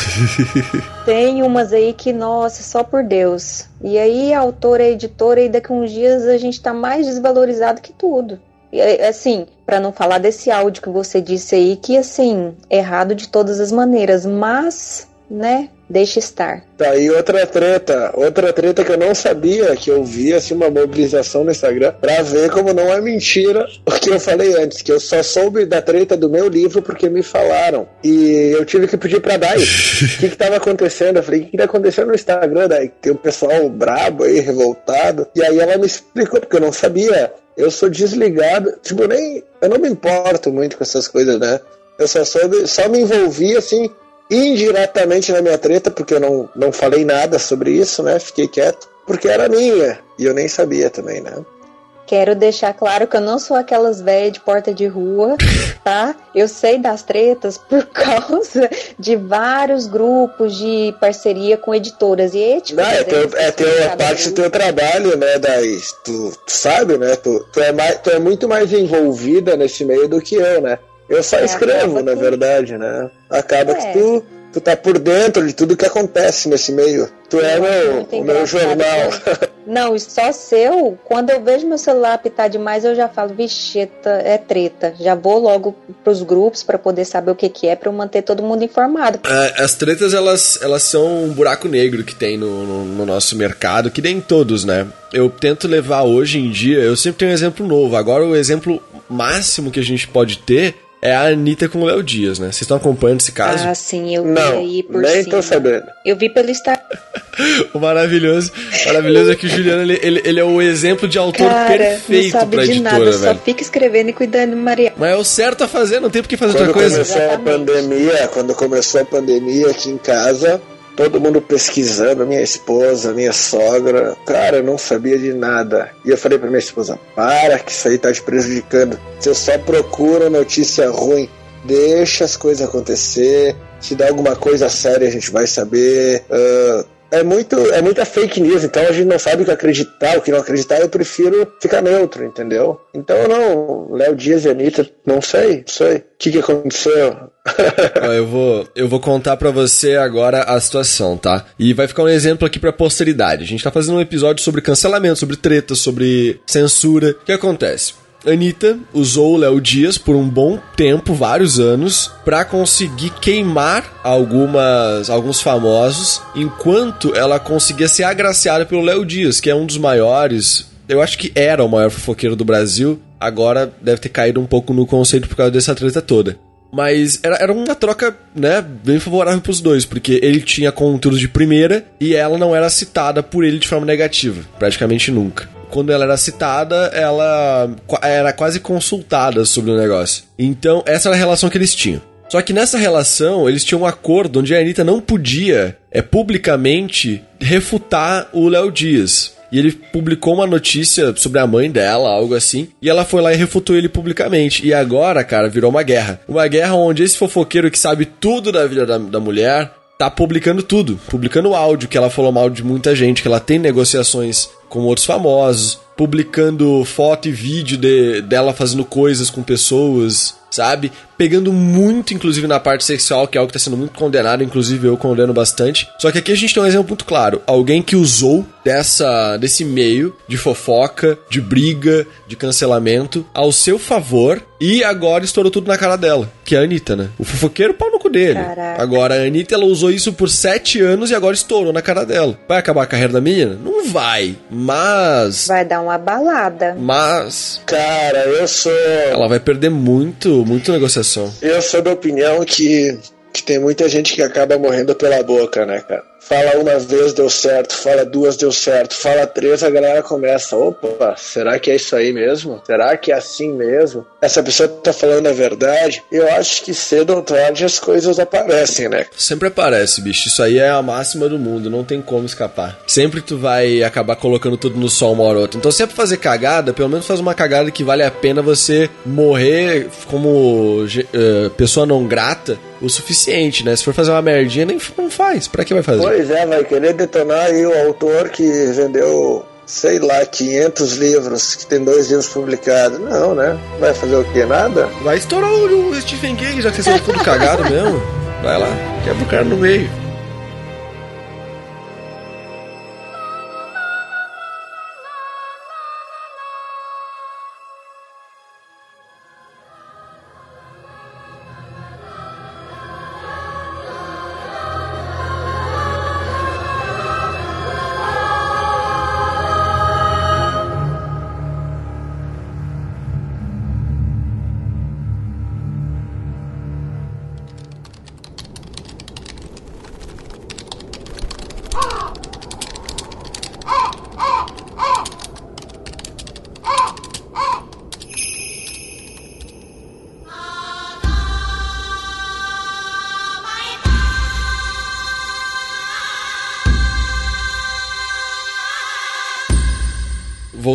S2: tem umas aí que, nossa, só por Deus. E aí a autora é editora e daqui uns dias a gente tá mais desvalorizado que tudo. É, assim, para não falar desse áudio que você disse aí, que assim, errado de todas as maneiras, mas, né, deixa estar.
S3: Tá aí outra treta, outra treta que eu não sabia, que eu vi assim uma mobilização no Instagram pra ver como não é mentira o que eu falei antes, que eu só soube da treta do meu livro porque me falaram. E eu tive que pedir pra Dai o que que tava acontecendo. Eu falei, o que que tá acontecendo no Instagram, Dai? Tem um pessoal brabo aí, revoltado. E aí ela me explicou, porque eu não sabia eu sou desligado, tipo, nem. Eu não me importo muito com essas coisas, né? Eu só soube, só me envolvi assim, indiretamente na minha treta, porque eu não, não falei nada sobre isso, né? Fiquei quieto, porque era minha, e eu nem sabia também, né?
S2: Quero deixar claro que eu não sou aquelas velhas de porta de rua, tá? Eu sei das tretas por causa de vários grupos de parceria com editoras e éticas.
S3: Não, é, teu, é teu, parte do teu trabalho, né, Daí? Tu, tu sabe, né? Tu, tu, é mais, tu é muito mais envolvida nesse meio do que eu, né? Eu só é, escrevo, na que... verdade, né? Acaba é. que tu tu tá por dentro de tudo que acontece nesse meio. Tu é meu, o meu jornal.
S2: Não, só seu. Quando eu vejo meu celular apitar demais, eu já falo, vixe, é treta. Já vou logo pros grupos para poder saber o que, que é, para eu manter todo mundo informado.
S1: É, as tretas, elas, elas são um buraco negro que tem no, no, no nosso mercado, que nem todos, né? Eu tento levar hoje em dia, eu sempre tenho um exemplo novo. Agora, o exemplo máximo que a gente pode ter é a Anitta com o Léo Dias, né? Vocês estão acompanhando esse caso?
S2: Ah, sim, eu vi
S3: Não,
S2: aí por
S3: nem
S2: cima.
S3: tô sabendo.
S2: Eu vi pelo Instagram.
S1: o maravilhoso, maravilhoso é que o Juliano, ele, ele, ele é o exemplo de autor
S2: Cara,
S1: perfeito
S2: não sabe
S1: pra
S2: de
S1: editora,
S2: nada,
S1: velho.
S2: Só fica escrevendo e cuidando de Maria.
S1: Mas é o certo a fazer, não tem por que fazer
S3: Quando
S1: outra coisa.
S3: começou
S2: Exatamente.
S3: a pandemia, quando começou a pandemia aqui em casa, todo mundo pesquisando, minha esposa, minha sogra. Cara, eu não sabia de nada. E eu falei pra minha esposa: para, que isso aí tá te prejudicando. Você só procura notícia ruim. Deixa as coisas acontecer. Se dá alguma coisa séria, a gente vai saber. Ah, é muito é muita fake news, então a gente não sabe o que acreditar, o que não acreditar, eu prefiro ficar neutro, entendeu? Então não, Léo Dias e Anitta, não sei, não sei. O que, que aconteceu?
S1: Eu vou, eu vou contar pra você agora a situação, tá? E vai ficar um exemplo aqui pra posteridade. A gente tá fazendo um episódio sobre cancelamento, sobre treta, sobre censura. O que acontece? Anitta usou o Léo Dias por um bom tempo, vários anos, pra conseguir queimar algumas alguns famosos, enquanto ela conseguia ser agraciada pelo Léo Dias, que é um dos maiores, eu acho que era o maior fofoqueiro do Brasil, agora deve ter caído um pouco no conceito por causa dessa treta toda. Mas era, era uma troca, né, bem favorável pros dois, porque ele tinha conteúdo de primeira e ela não era citada por ele de forma negativa, praticamente nunca. Quando ela era citada, ela era quase consultada sobre o negócio. Então, essa era a relação que eles tinham. Só que nessa relação, eles tinham um acordo onde a Anitta não podia é, publicamente refutar o Léo Dias. E ele publicou uma notícia sobre a mãe dela, algo assim, e ela foi lá e refutou ele publicamente. E agora, cara, virou uma guerra. Uma guerra onde esse fofoqueiro que sabe tudo da vida da, da mulher tá publicando tudo. Publicando áudio, que ela falou mal de muita gente, que ela tem negociações com outros famosos, publicando foto e vídeo de, dela fazendo coisas com pessoas, sabe? Pegando muito, inclusive, na parte sexual, que é algo que tá sendo muito condenado, inclusive eu condeno bastante. Só que aqui a gente tem um exemplo muito claro. Alguém que usou dessa, desse meio de fofoca, de briga, de cancelamento, ao seu favor, e agora estourou tudo na cara dela, que é a Anitta, né? O fofoqueiro, pau no cu dele.
S2: Caraca.
S1: Agora, a Anitta, ela usou isso por sete anos e agora estourou na cara dela. Vai acabar a carreira da menina? Não vai. Mas...
S2: Vai dar uma balada.
S1: Mas...
S3: Cara, eu sou.
S1: Ela vai perder muito, muito negociação.
S3: Eu sou da opinião que, que tem muita gente que acaba morrendo pela boca, né, cara? Fala uma vez, deu certo. Fala duas, deu certo. Fala três, a galera começa. Opa, será que é isso aí mesmo? Será que é assim mesmo? Essa pessoa tá falando a verdade? Eu acho que cedo ou tarde as coisas aparecem, né?
S1: Sempre aparece, bicho. Isso aí é a máxima do mundo, não tem como escapar. Sempre tu vai acabar colocando tudo no sol uma hora ou outra. Então, se é pra fazer cagada, pelo menos faz uma cagada que vale a pena você morrer como eh, pessoa não grata o suficiente, né? Se for fazer uma merdinha, nem não faz. Pra que vai fazer?
S3: Pois é, vai querer detonar aí o autor que vendeu, sei lá, 500 livros, que tem dois livros publicados. Não, né? Vai fazer o quê? Nada?
S1: Vai estourar o, Stephen King, já que vocês são tudo cagado mesmo. Vai lá, quebra o cara no meio.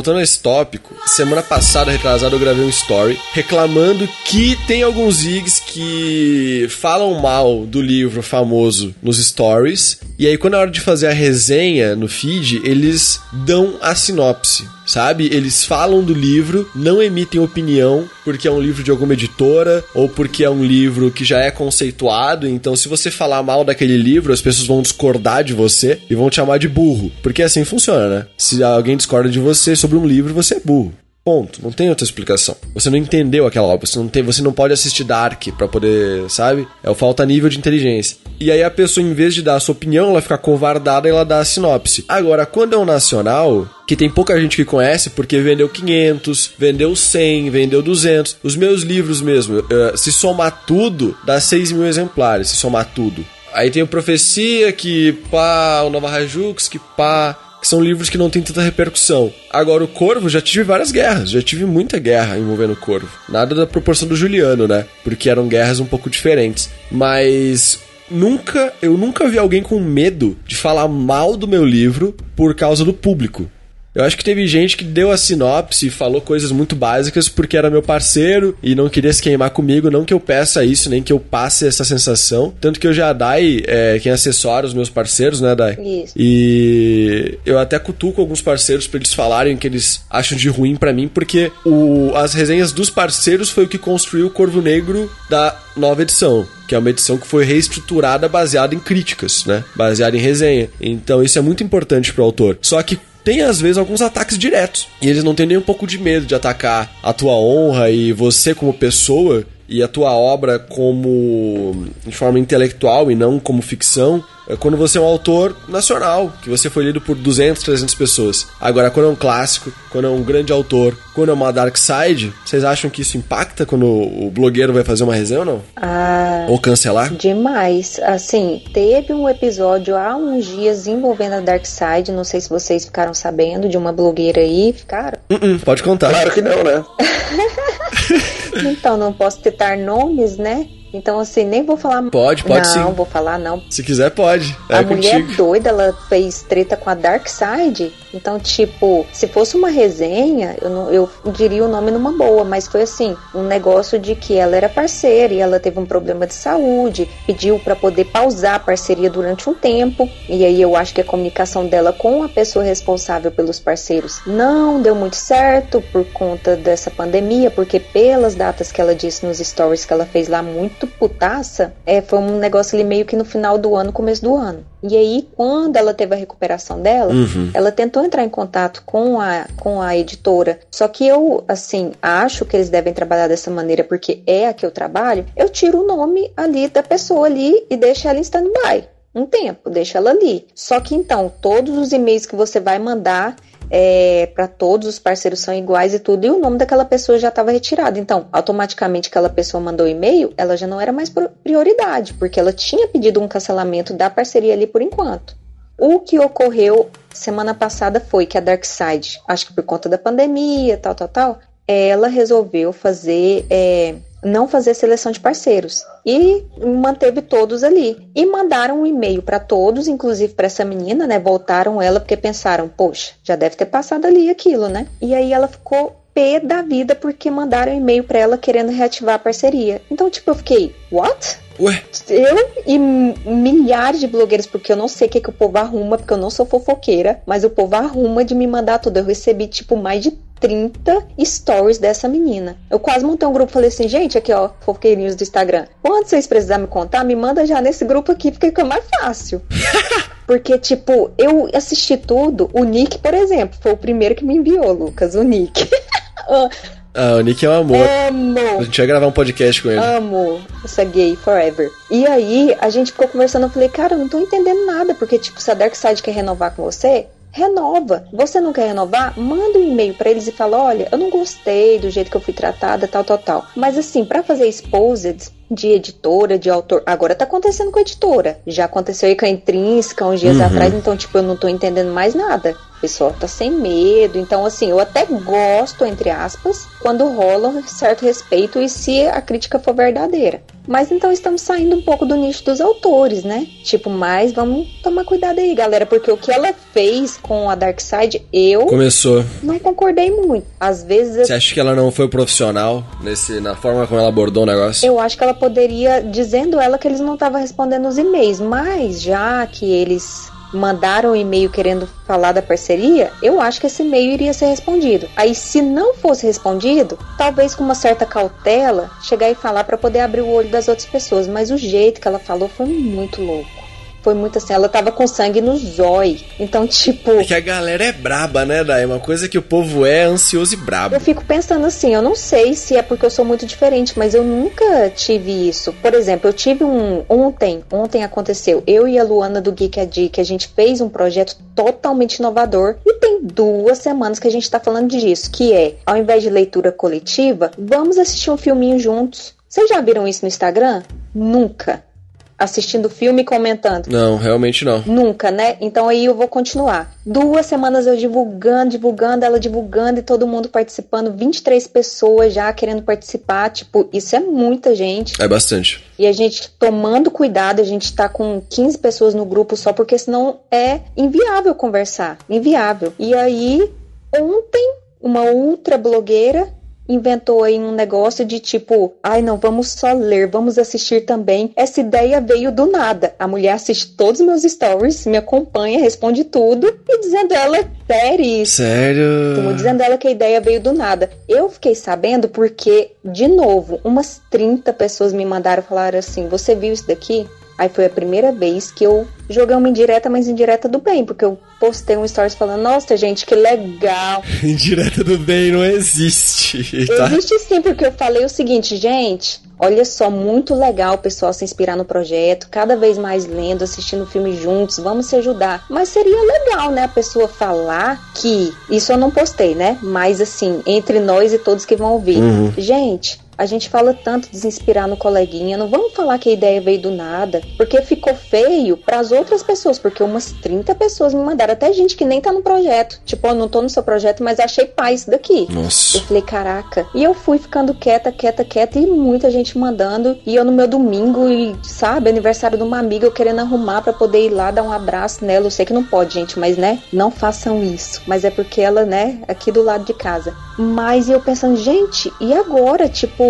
S1: Voltando a esse tópico, semana passada, retrasada, eu gravei um story reclamando que tem alguns zigs que falam mal do livro famoso nos stories, e aí quando é hora de fazer a resenha no feed, eles dão a sinopse sabe? Eles falam do livro, não emitem opinião porque é um livro de alguma editora ou porque é um livro que já é conceituado. Então, se você falar mal daquele livro, as pessoas vão discordar de você e vão te chamar de burro. Porque assim funciona, né? Se alguém discorda de você sobre um livro, você é burro. Ponto. Não tem outra explicação. Você não entendeu aquela obra. Você não, tem, você não pode assistir Dark para poder, sabe? É o falta nível de inteligência. E aí a pessoa, em vez de dar a sua opinião, ela fica covardada e ela dá a sinopse. Agora, quando é um nacional, que tem pouca gente que conhece porque vendeu 500, vendeu 100, vendeu 200. Os meus livros mesmo, uh, se somar tudo, dá 6 mil exemplares, se somar tudo. Aí tem o Profecia, que pá, o Nova Rajux, que pá, que são livros que não têm tanta repercussão. Agora, o Corvo, já tive várias guerras, já tive muita guerra envolvendo o Corvo. Nada da proporção do Juliano, né? Porque eram guerras um pouco diferentes. Mas nunca, eu nunca vi alguém com medo de falar mal do meu livro por causa do público. Eu acho que teve gente que deu a sinopse e falou coisas muito básicas porque era meu parceiro e não queria se queimar comigo. Não que eu peça isso, nem que eu passe essa sensação. Tanto que eu já Dai é quem assessora os meus parceiros, né, Dai?
S2: Isso.
S1: E eu até cutuco alguns parceiros pra eles falarem que eles acham de ruim para mim, porque o, as resenhas dos parceiros foi o que construiu o Corvo Negro da nova edição que é uma edição que foi reestruturada baseada em críticas, né? Baseada em resenha. Então isso é muito importante pro autor. Só que tem às vezes alguns ataques diretos. E eles não têm nem um pouco de medo de atacar a tua honra e você como pessoa e a tua obra como de forma intelectual e não como ficção quando você é um autor nacional, que você foi lido por 200, 300 pessoas. Agora, quando é um clássico, quando é um grande autor, quando é uma dark side, vocês acham que isso impacta quando o blogueiro vai fazer uma resenha ou não?
S2: Ah,
S1: Ou cancelar?
S2: demais. Assim, teve um episódio há uns dias envolvendo a Dark Side, não sei se vocês ficaram sabendo, de uma blogueira aí, ficaram?
S1: Uh-uh, pode contar.
S3: Claro que não, né?
S2: Então, não posso citar nomes, né? Então, assim, nem vou falar.
S1: Pode, pode
S2: não,
S1: sim.
S2: vou falar não.
S1: Se quiser, pode. É
S2: a mulher
S1: contigo.
S2: doida, ela fez treta com a Dark Side. Então, tipo, se fosse uma resenha, eu, não, eu diria o nome numa boa, mas foi assim, um negócio de que ela era parceira e ela teve um problema de saúde, pediu pra poder pausar a parceria durante um tempo. E aí eu acho que a comunicação dela com a pessoa responsável pelos parceiros não deu muito certo por conta dessa pandemia, porque pelas datas que ela disse nos stories que ela fez lá muito putaça, é, foi um negócio ali meio que no final do ano, começo do ano. E aí, quando ela teve a recuperação dela,
S1: Uhum.
S2: ela tentou entrar em contato com a, com a editora. Só que eu, assim, acho que eles devem trabalhar dessa maneira porque é a que eu trabalho. Eu tiro o nome ali da pessoa ali e deixo ela em stand-by. Um tempo, deixa ela ali. Só que então, todos os e-mails que você vai mandar é, para todos os parceiros são iguais e tudo, e o nome daquela pessoa já estava retirado. Então, automaticamente aquela pessoa mandou e-mail, ela já não era mais prioridade, porque ela tinha pedido um cancelamento da parceria ali por enquanto. O que ocorreu semana passada foi que a Darkside, acho que por conta da pandemia, tal, tal, tal, ela resolveu fazer. é, não fazer seleção de parceiros e manteve todos ali e mandaram um e-mail para todos, inclusive para essa menina, né? Voltaram ela porque pensaram, poxa, já deve ter passado ali aquilo, né? E aí ela ficou pé da vida porque mandaram um e-mail para ela querendo reativar a parceria. Então, tipo, eu fiquei, what?
S1: Ué,
S2: Eu e milhares de blogueiros, porque eu não sei o que, que o povo arruma, porque eu não sou fofoqueira, mas o povo arruma de me mandar tudo. Eu recebi, tipo, mais de 30 stories dessa menina. Eu quase montei um grupo e falei assim, gente, aqui ó, fofoqueirinhos do Instagram. Quando vocês precisarem me contar, me manda já nesse grupo aqui, porque fica mais fácil. Porque, tipo, eu assisti tudo. O Nick, por exemplo, foi o primeiro que me enviou, Lucas, o Nick.
S1: ah, o Nick é um amor. A
S2: Amo!
S1: gente vai gravar um podcast com ele.
S2: Amo essa gay forever. E aí, a gente ficou conversando, eu falei, cara, eu não tô entendendo nada, porque, tipo, se a Darkseid quer renovar com você, renova. Você não quer renovar? Manda um e-mail pra eles e fala, olha, eu não gostei do jeito que eu fui tratada, tal, tal, tal. Mas assim, pra fazer exposed, de editora, de autor. Agora tá acontecendo com a editora. Já aconteceu aí com a Intrínseca uns dias
S1: Uhum.
S2: atrás, então, tipo, eu não tô entendendo mais nada. O pessoal tá sem medo. Então, assim, eu até gosto, entre aspas, quando rola um certo respeito e se a crítica for verdadeira. Mas então estamos saindo um pouco do nicho dos autores, né? Tipo, mas vamos tomar cuidado aí, galera, porque o que ela fez com a Darkseid, eu
S1: Começou.
S2: não concordei muito. Às vezes
S1: Você acha que ela não foi profissional nesse, na forma como ela abordou o negócio?
S2: Eu acho que ela poderia, dizendo ela que eles não estavam respondendo os e-mails, mas já que eles mandaram um e-mail querendo falar da parceria, eu acho que esse e-mail iria ser respondido. Aí, se não fosse respondido, talvez com uma certa cautela, chegar e falar para poder abrir o olho das outras pessoas. Mas o jeito que ela falou foi muito louco. Foi muito assim, ela tava com sangue no zói. Então, tipo.
S1: É que a galera é braba, né, Dai? Uma coisa que o povo é ansioso e brabo.
S2: Eu fico pensando assim, eu não sei se é porque eu sou muito diferente, mas eu nunca tive isso. Por exemplo, eu tive um ontem, ontem aconteceu, eu e a Luana do Geek a Dick, a gente fez um projeto totalmente inovador e tem duas semanas que a gente tá falando disso, que é, ao invés de leitura coletiva, vamos assistir um filminho juntos. Vocês já viram isso no Instagram? Nunca. Assistindo filme e comentando.
S1: Não, realmente não.
S2: Nunca, né? Então aí eu vou continuar. Duas semanas eu divulgando, divulgando, ela divulgando e todo mundo participando. 23 pessoas já querendo participar. Tipo, isso é muita gente.
S1: É bastante.
S2: E a gente tomando cuidado, a gente tá com 15 pessoas no grupo só porque senão é inviável conversar. Inviável. E aí, ontem, uma ultra blogueira inventou aí um negócio de tipo, ai não, vamos só ler, vamos assistir também. Essa ideia veio do nada. A mulher assiste todos os meus stories, me acompanha, responde tudo e dizendo ela sério isso.
S1: Sério?
S2: Tô dizendo ela que a ideia veio do nada. Eu fiquei sabendo porque, de novo, umas 30 pessoas me mandaram falar assim: Você viu isso daqui? Aí foi a primeira vez que eu joguei uma indireta, mas indireta do bem, porque eu postei um stories falando: Nossa, gente, que legal.
S1: Indireta do bem não existe, tá?
S2: Existe sim, porque eu falei o seguinte, gente. Olha só, muito legal o pessoal se inspirar no projeto, cada vez mais lendo, assistindo filme juntos, vamos se ajudar. Mas seria legal, né, a pessoa falar que. Isso eu não postei, né? Mas assim, entre nós e todos que vão ouvir.
S1: Uhum.
S2: Gente, a gente fala tanto de se inspirar no coleguinha, não vamos falar que a ideia veio do nada, porque ficou feio para as outras pessoas, porque umas 30 pessoas me mandaram, até gente que nem tá no projeto. Tipo, eu não tô no seu projeto, mas achei paz isso daqui.
S1: Nossa.
S2: Eu falei, caraca. E eu fui ficando quieta, quieta, quieta, e muita gente mandando. E eu no meu domingo, e sabe, aniversário de uma amiga, eu querendo arrumar pra poder ir lá dar um abraço nela. Eu sei que não pode, gente, mas né, não façam isso. Mas é porque ela, né, aqui do lado de casa. Mas eu pensando, gente, e agora? Tipo,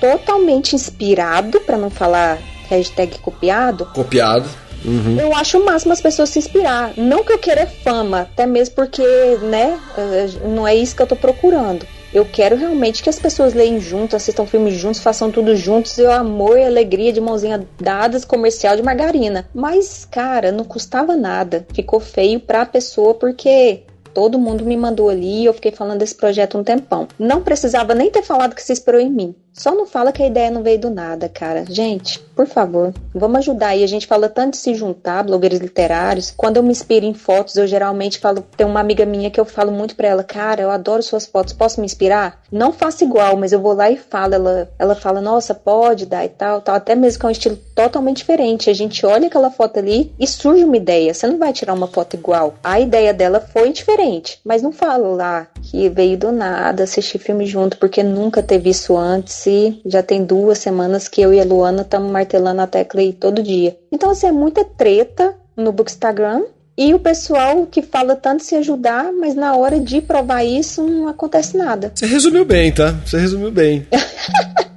S2: totalmente inspirado, pra não falar hashtag copiado,
S1: Copiado. Uhum.
S2: eu acho o máximo as pessoas se inspirar. Não que eu queira fama, até mesmo porque, né, eh, não é isso que eu tô procurando. Eu quero realmente que as pessoas leiam juntos, assistam filmes juntos, façam tudo juntos, e o amor e alegria de mãozinha dadas, comercial de margarina. Mas, cara, não custava nada. Ficou feio pra pessoa porque todo mundo me mandou ali e eu fiquei falando desse projeto um tempão. Não precisava nem ter falado que se inspirou em mim. Só não fala que a ideia não veio do nada, cara. Gente, por favor, vamos ajudar aí. A gente fala tanto de se juntar, blogueiros literários. Quando eu me inspiro em fotos, eu geralmente falo. Tem uma amiga minha que eu falo muito pra ela, cara, eu adoro suas fotos, posso me inspirar? Não faço igual, mas eu vou lá e falo. Ela, ela fala, nossa, pode dar e tal, tal. Até mesmo que é um estilo totalmente diferente. A gente olha aquela foto ali e surge uma ideia. Você não vai tirar uma foto igual. A ideia dela foi diferente, mas não falo lá que veio do nada assistir filme junto, porque nunca teve isso antes e já tem duas semanas que eu e a Luana estamos martelando a tecla aí todo dia. Então, assim, é muita treta no Bookstagram. E o pessoal que fala tanto se ajudar, mas na hora de provar isso não acontece nada.
S1: Você resumiu bem, tá? Você resumiu bem.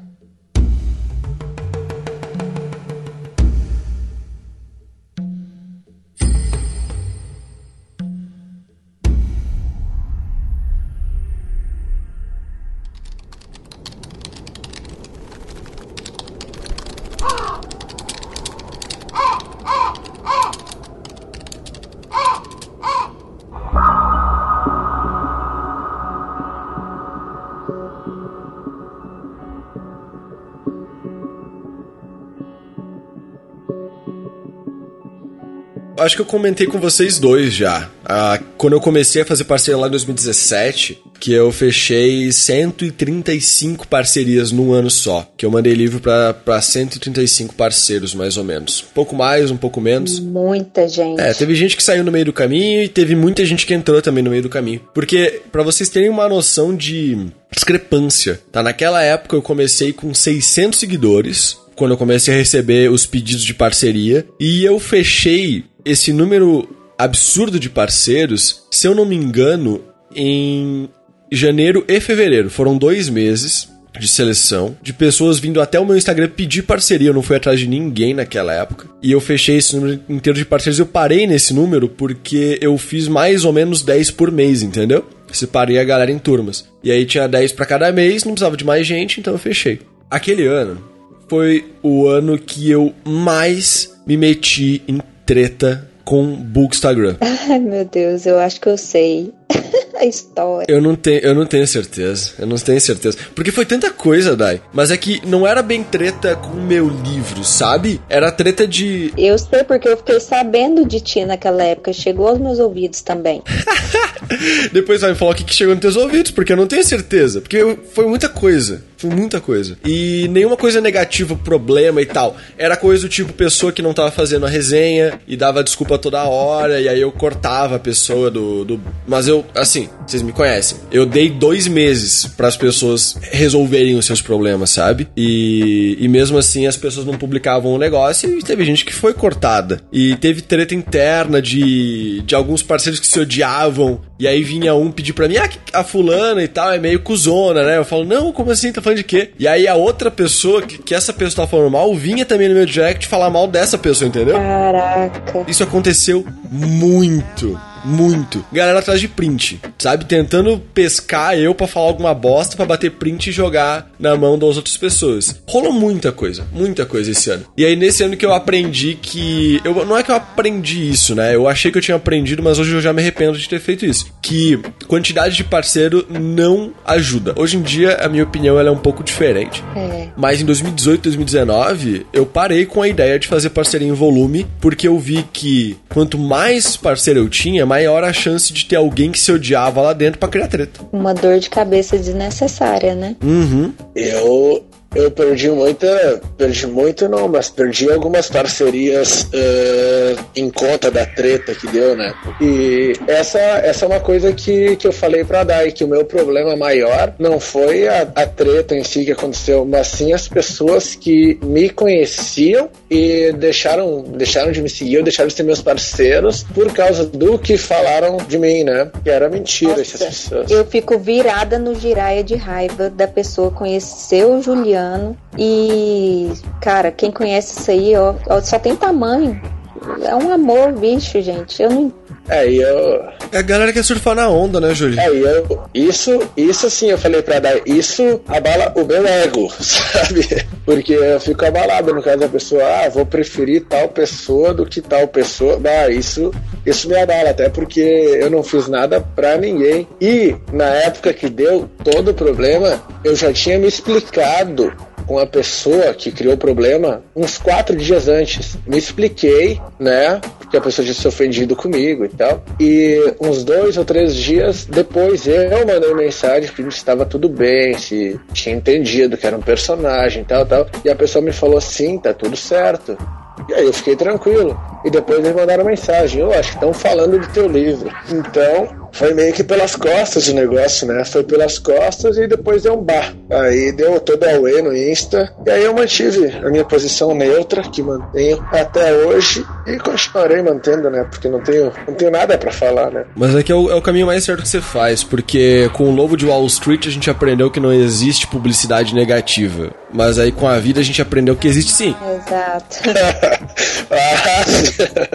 S1: Acho que eu comentei com vocês dois já. Ah, quando eu comecei a fazer parceria lá em 2017, que eu fechei 135 parcerias num ano só. Que eu mandei livro para 135 parceiros, mais ou menos. Um pouco mais, um pouco menos.
S2: Muita gente.
S1: É, teve gente que saiu no meio do caminho e teve muita gente que entrou também no meio do caminho. Porque, para vocês terem uma noção de discrepância, tá? Naquela época eu comecei com 600 seguidores, quando eu comecei a receber os pedidos de parceria, e eu fechei esse número absurdo de parceiros, se eu não me engano, em janeiro e fevereiro. Foram dois meses de seleção, de pessoas vindo até o meu Instagram pedir parceria. Eu não fui atrás de ninguém naquela época. E eu fechei esse número inteiro de parceiros. Eu parei nesse número porque eu fiz mais ou menos 10 por mês, entendeu? Separei a galera em turmas. E aí tinha 10 para cada mês, não precisava de mais gente, então eu fechei. Aquele ano foi o ano que eu mais me meti em treta com Bookstagram.
S2: Ai, meu Deus, eu acho que eu sei a história.
S1: Eu não, tenho, eu não tenho certeza. Eu não tenho certeza. Porque foi tanta coisa, Dai. Mas é que não era bem treta com o meu livro, sabe? Era treta de.
S2: Eu sei porque eu fiquei sabendo de ti naquela época. Chegou aos meus ouvidos também.
S1: Depois vai me falar o que, que chegou nos teus ouvidos, porque eu não tenho certeza. Porque foi muita coisa. Foi muita coisa. E nenhuma coisa negativa, problema e tal. Era coisa do tipo pessoa que não tava fazendo a resenha e dava desculpa toda hora, e aí eu cortava a pessoa do. do... Mas eu, assim, vocês me conhecem. Eu dei dois meses para as pessoas resolverem os seus problemas, sabe? E, e mesmo assim as pessoas não publicavam o negócio e teve gente que foi cortada. E teve treta interna de, de alguns parceiros que se odiavam. E aí vinha um pedir pra mim, ah, a fulana e tal é meio cuzona, né? Eu falo, não, como assim? Tá falando de quê? E aí a outra pessoa, que, que essa pessoa tá falando mal, vinha também no meu direct falar mal dessa pessoa, entendeu?
S2: Caraca.
S1: Isso aconteceu muito. Muito. Galera atrás de print, sabe? Tentando pescar eu para falar alguma bosta, para bater print e jogar na mão das outras pessoas. Rolou muita coisa, muita coisa esse ano. E aí nesse ano que eu aprendi que eu não é que eu aprendi isso, né? Eu achei que eu tinha aprendido, mas hoje eu já me arrependo de ter feito isso. Que quantidade de parceiro não ajuda. Hoje em dia a minha opinião ela é um pouco diferente.
S2: É.
S1: Mas em 2018, 2019, eu parei com a ideia de fazer parceria em volume, porque eu vi que quanto mais parceiro eu tinha, maior a chance de ter alguém que se odiava lá dentro pra criar treta.
S2: Uma dor de cabeça desnecessária, né?
S1: Uhum.
S3: Eu, eu perdi muita. Perdi muito não, mas perdi algumas parcerias eh, em conta da treta que deu, né? E essa, essa é uma coisa que, que eu falei pra Dai, que o meu problema maior não foi a, a treta em si que aconteceu, mas sim as pessoas que me conheciam e deixaram, deixaram de me seguir ou deixaram de ser meus parceiros por causa do que falaram de mim, né? Que era mentira essas pessoas.
S2: Eu fico virada no giraia de raiva da pessoa conhecer o Juliano e, cara, quem conhece isso aí, ó, ó, só tem tamanho. É um amor, bicho, gente. Eu não.
S3: É, e eu,
S1: É a galera que quer surfar na onda, né, Júlio?
S3: É, e eu, isso, isso sim, eu falei pra dar, isso abala o meu ego, sabe? Porque eu fico abalado no caso da pessoa, ah, vou preferir tal pessoa do que tal pessoa. Ah, isso, isso me abala, até porque eu não fiz nada pra ninguém. E na época que deu todo o problema, eu já tinha me explicado com a pessoa que criou o problema uns quatro dias antes. Me expliquei, né? Porque a pessoa tinha se ofendido comigo e tal. E uns dois ou três dias depois eu mandei mensagem pedindo se estava tudo bem, se tinha entendido que era um personagem e tal, tal. E a pessoa me falou sim, tá tudo certo. E aí eu fiquei tranquilo. E depois eles mandaram mensagem, eu acho que estão falando do teu livro. Então, foi meio que pelas costas o negócio, né? Foi pelas costas e depois deu um bar. Aí deu todo a UE no Insta. E aí eu mantive a minha posição neutra, que mantenho até hoje, e continuarei mantendo, né? Porque não tenho, não tenho nada pra falar, né?
S1: Mas é que é o, é o caminho mais certo que você faz, porque com o Lobo de Wall Street a gente aprendeu que não existe publicidade negativa. Mas aí com a vida a gente aprendeu que existe sim.
S2: Exato.
S3: Ah,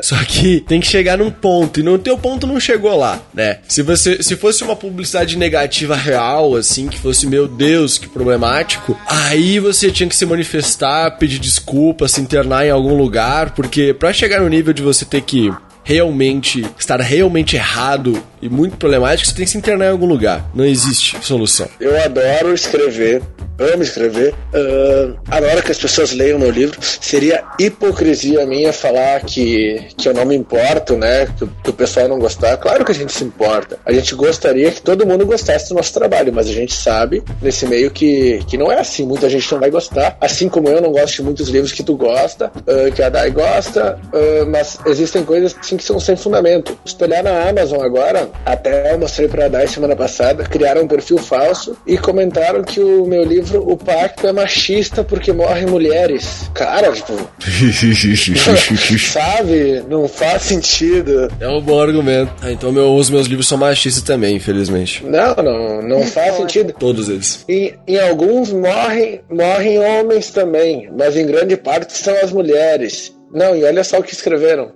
S1: Só que tem que chegar num ponto, e no teu ponto não chegou lá, né? Se você se fosse uma publicidade negativa real, assim, que fosse, meu Deus, que problemático, aí você tinha que se manifestar, pedir desculpa, se internar em algum lugar, porque pra chegar no nível de você ter que realmente estar realmente errado e muito problemática, você tem que se internar em algum lugar. Não existe solução.
S3: Eu adoro escrever, amo escrever. Uh, a hora que as pessoas leiam meu livro, seria hipocrisia minha falar que, que eu não me importo, né? Que, que, o pessoal não gostar. Claro que a gente se importa. A gente gostaria que todo mundo gostasse do nosso trabalho, mas a gente sabe nesse meio que, que não é assim. Muita gente não vai gostar. Assim como eu não gosto de muitos livros que tu gosta, uh, que a Dai gosta, uh, mas existem coisas assim que são sem fundamento. Se tu olhar na Amazon agora, até eu mostrei pra Dai semana passada, criaram um perfil falso e comentaram que o meu livro, O Pacto, é machista porque morrem mulheres. Cara, tipo. sabe? Não faz sentido.
S1: É um bom argumento. Ah, então meu, os meus livros são machistas também, infelizmente.
S3: Não, não, não faz sentido.
S1: Todos eles.
S3: E em alguns morrem, morrem homens também, mas em grande parte são as mulheres. Não, e olha só o que escreveram.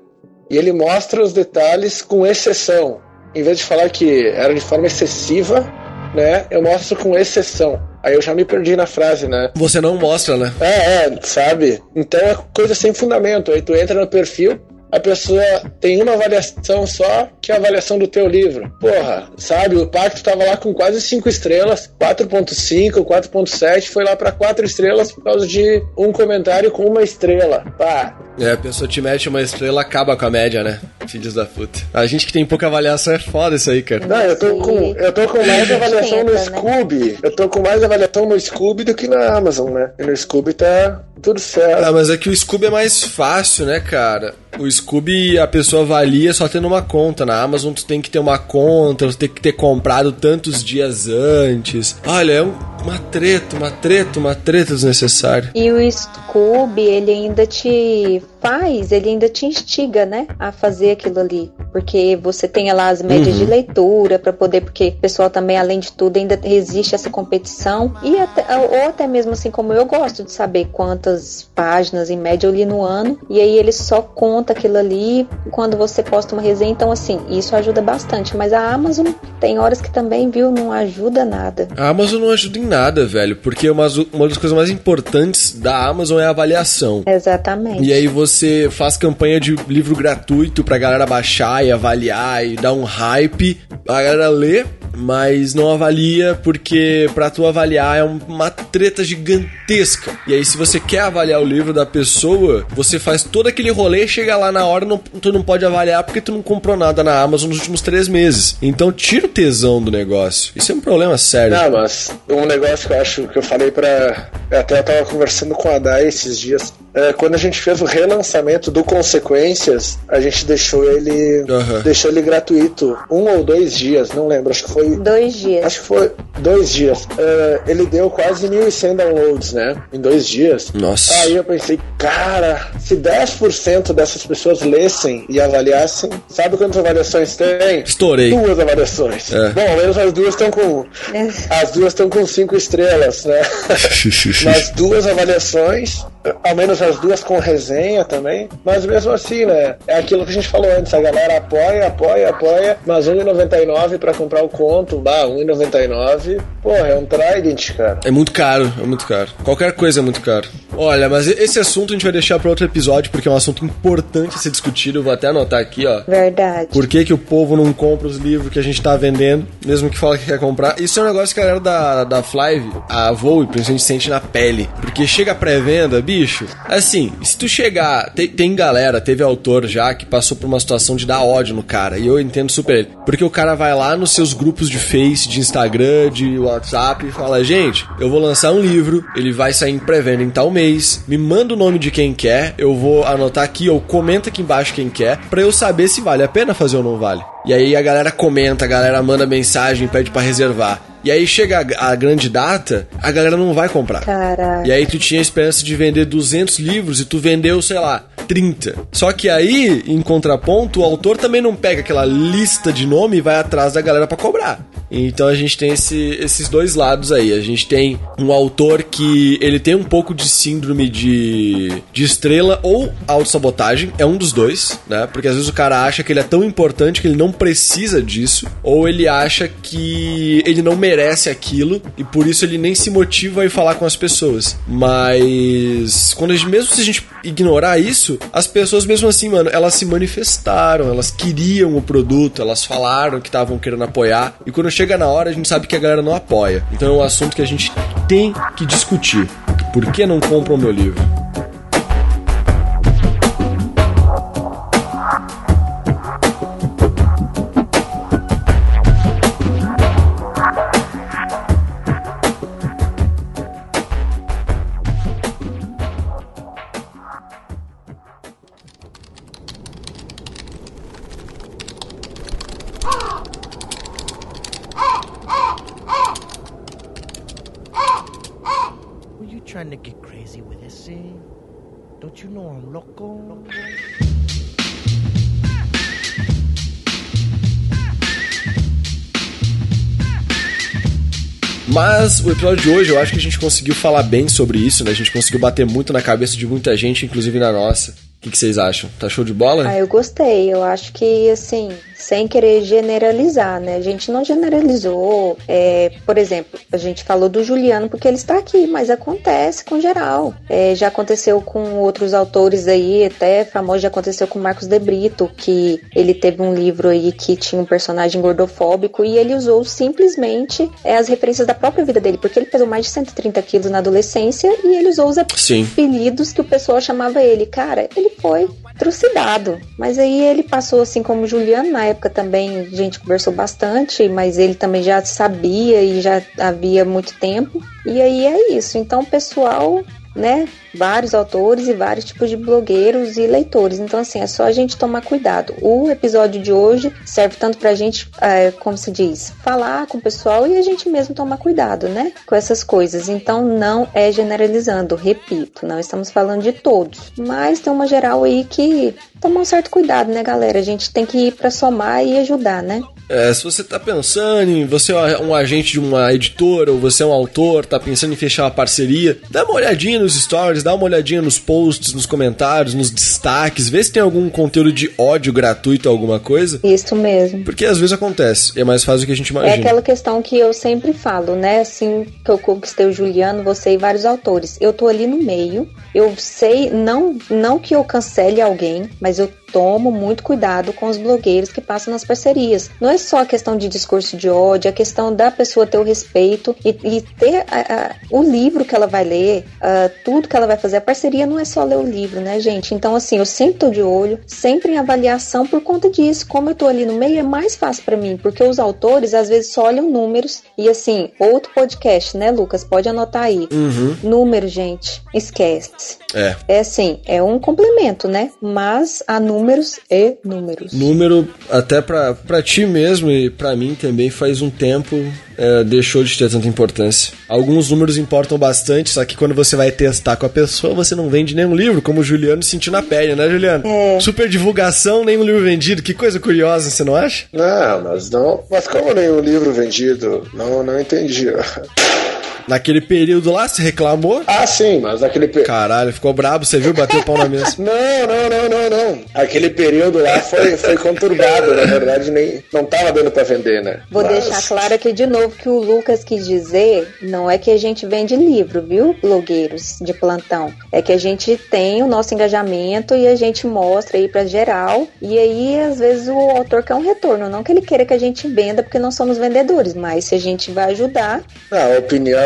S3: E ele mostra os detalhes com exceção. Em vez de falar que era de forma excessiva, né? Eu mostro com exceção. Aí eu já me perdi na frase, né?
S1: Você não mostra, né?
S3: É, é, sabe? Então é coisa sem fundamento. Aí tu entra no perfil, a pessoa tem uma avaliação só, que é a avaliação do teu livro. Porra, sabe? O Pacto tava lá com quase 5 estrelas, 4.5, 4.7, foi lá para 4 estrelas por causa de um comentário com uma estrela. Pá.
S1: É, a pessoa te mete uma estrela, acaba com a média, né? Filhos da puta. A gente que tem pouca avaliação é foda isso aí, cara.
S3: Não, eu tô com, eu tô com mais avaliação no Scooby. Eu tô com mais avaliação no Scooby do que na Amazon, né? E no Scooby tá tudo certo.
S1: Ah, mas é que o Scooby é mais fácil, né, cara? O Scooby a pessoa avalia só tendo uma conta. Na Amazon tu tem que ter uma conta, tu tem que ter comprado tantos dias antes. Olha, é um, uma treta, uma treta, uma treta desnecessária.
S2: E o Scooby, ele ainda te faz, ele ainda te instiga, né, a fazer aquilo ali, porque você tem lá as médias uhum. de leitura para poder, porque o pessoal também, além de tudo, ainda existe essa competição e até, ou até mesmo assim como eu gosto de saber quantas páginas em média eu li no ano e aí ele só conta aquilo ali quando você posta uma resenha, então assim isso ajuda bastante, mas a Amazon tem horas que também viu não ajuda nada.
S1: A Amazon não ajuda em nada, velho, porque uma, uma das coisas mais importantes da Amazon é a avaliação.
S2: Exatamente.
S1: E aí você você faz campanha de livro gratuito pra galera baixar e avaliar e dar um hype. A galera lê, mas não avalia porque para tu avaliar é uma treta gigantesca. E aí se você quer avaliar o livro da pessoa, você faz todo aquele rolê, chega lá na hora, não, tu não pode avaliar porque tu não comprou nada na Amazon nos últimos três meses. Então tira o tesão do negócio. Isso é um problema sério.
S3: Não, mas um negócio que eu acho que eu falei para até eu tava conversando com a Dai esses dias. É, quando a gente fez o relançamento do Consequências, a gente deixou ele uhum. deixou ele gratuito um ou dois dias, não lembro, acho que foi
S2: dois dias.
S3: Acho que foi dois dias. Uh, ele deu quase 1.100 downloads, né? Em dois dias.
S1: Nossa.
S3: Aí eu pensei, cara, se 10% dessas pessoas lessem e avaliassem, sabe quantas avaliações tem?
S1: Estourei.
S3: Duas avaliações. É. Bom, ao menos as duas estão com. É. As duas estão com cinco estrelas, né? Mas duas avaliações ao menos as duas com resenha também. Mas mesmo assim, né? É aquilo que a gente falou antes: a galera apoia, apoia, apoia, mas R$1,99 pra comprar o conto, bah, R$1,99, porra, é um Trident, cara.
S1: É muito caro, é muito caro. Qualquer coisa é muito caro. Olha, mas esse assunto a gente vai deixar para outro episódio, porque é um assunto importante a ser discutido. Eu vou até anotar aqui, ó.
S2: Verdade.
S1: Por que, que o povo não compra os livros que a gente tá vendendo, mesmo que fala que quer comprar? Isso é um negócio que a galera da, da Flive, a Voo, principalmente sente na pele. Porque chega a pré-venda, bicho, assim, se tu chegar. Tem, tem galera, teve autor já que passou por uma situação de dar ódio no cara, e eu entendo super ele. Porque o cara vai lá nos seus grupos de Face, de Instagram, de WhatsApp e fala: gente, eu vou lançar um livro, ele vai sair em pré-venda em tal mês, me manda o nome de quem quer, eu vou anotar aqui ou comenta aqui embaixo quem quer, pra eu saber se vale a pena fazer ou não vale. E aí a galera comenta, a galera manda mensagem, pede para reservar. E aí chega a, a, grande data, a galera não vai comprar.
S2: Caraca.
S1: E aí tu tinha a esperança de vender 200 livros e tu vendeu, sei lá, 30. Só que aí, em contraponto, o autor também não pega aquela lista de nome e vai atrás da galera para cobrar. Então a gente tem esse, esses dois lados aí. A gente tem um autor que ele tem um pouco de síndrome de, de estrela ou autossabotagem, é um dos dois, né? Porque às vezes o cara acha que ele é tão importante que ele não precisa disso, ou ele acha que ele não merece aquilo e por isso ele nem se motiva a ir falar com as pessoas. Mas quando gente, mesmo se a gente ignorar isso, as pessoas mesmo assim, mano, elas se manifestaram, elas queriam o produto, elas falaram que estavam querendo apoiar e quando chega na hora a gente sabe que a galera não apoia. Então é um assunto que a gente tem que discutir. Por que não compram o meu livro? Mas o episódio de hoje eu acho que a gente conseguiu falar bem sobre isso, né? A gente conseguiu bater muito na cabeça de muita gente, inclusive na nossa. O que, que vocês acham? Tá show de bola?
S2: Ah, eu gostei. Eu acho que, assim, sem querer generalizar, né? A gente não generalizou. É, por exemplo, a gente falou do Juliano porque ele está aqui, mas acontece com geral. É, já aconteceu com outros autores aí, até famoso, já aconteceu com Marcos De Brito, que ele teve um livro aí que tinha um personagem gordofóbico e ele usou simplesmente é, as referências da própria vida dele, porque ele pesou mais de 130 quilos na adolescência e ele usou os
S1: Sim.
S2: apelidos que o pessoal chamava ele. Cara, ele foi trucidado. Mas aí ele passou assim como Juliano, na época também a gente conversou bastante, mas ele também já sabia e já havia muito tempo. E aí é isso. Então, pessoal, né, vários autores e vários tipos de blogueiros e leitores. Então, assim, é só a gente tomar cuidado. O episódio de hoje serve tanto pra gente, é, como se diz, falar com o pessoal e a gente mesmo tomar cuidado, né, com essas coisas. Então, não é generalizando, repito, não estamos falando de todos, mas tem uma geral aí que tomar um certo cuidado, né, galera? A gente tem que ir pra somar e ajudar, né?
S1: É, se você tá pensando em você é um agente de uma editora ou você é um autor, tá pensando em fechar uma parceria, dá uma olhadinha nos stories, dá uma olhadinha nos posts, nos comentários, nos destaques, vê se tem algum conteúdo de ódio gratuito, alguma coisa.
S2: Isso mesmo.
S1: Porque às vezes acontece, e é mais fácil do que a gente imagina.
S2: É aquela questão que eu sempre falo, né? Assim que eu conquistei o Juliano, você e vários autores. Eu tô ali no meio. Eu sei, não, não que eu cancele alguém, mas eu tomo muito cuidado com os blogueiros que passam nas parcerias. Não é só a questão de discurso de ódio, é a questão da pessoa ter o respeito e, e ter a, a, o livro que ela vai ler, uh, tudo que ela vai fazer. A parceria não é só ler o livro, né, gente? Então, assim, eu sempre tô de olho, sempre em avaliação por conta disso. Como eu tô ali no meio, é mais fácil para mim, porque os autores às vezes só olham números e, assim, outro podcast, né, Lucas? Pode anotar aí.
S1: Uhum.
S2: Número, gente, esquece.
S1: É.
S2: É assim, é um complemento, né? Mas há números e números.
S1: Número, até pra, pra ti mesmo e pra mim também, faz um tempo é, deixou de ter tanta importância. Alguns números importam bastante, só que quando você vai testar com a pessoa, você não vende nenhum livro, como o Juliano sentiu na pele, né, Juliano?
S2: É.
S1: Super divulgação, nenhum livro vendido. Que coisa curiosa, você não acha?
S3: Não, mas não. Mas como nenhum livro vendido? Não, não entendi.
S1: Naquele período lá, você reclamou?
S3: Ah, sim, mas naquele período.
S1: Caralho, ficou brabo, você viu? Bateu o pau na mesa.
S3: Não, não, não, não, não. Aquele período lá foi, foi conturbado, na verdade, nem não tava dando pra vender, né?
S2: Vou
S3: Mas-
S2: deixar claro aqui de novo que o Lucas quis dizer não é que a gente vende livro, viu, blogueiros de plantão. É que a gente tem o nosso engajamento e a gente mostra aí pra geral. E aí, às vezes, o autor quer um retorno. Não que ele queira que a gente venda, porque não somos vendedores, mas se a gente vai ajudar,
S3: Ah, A opinião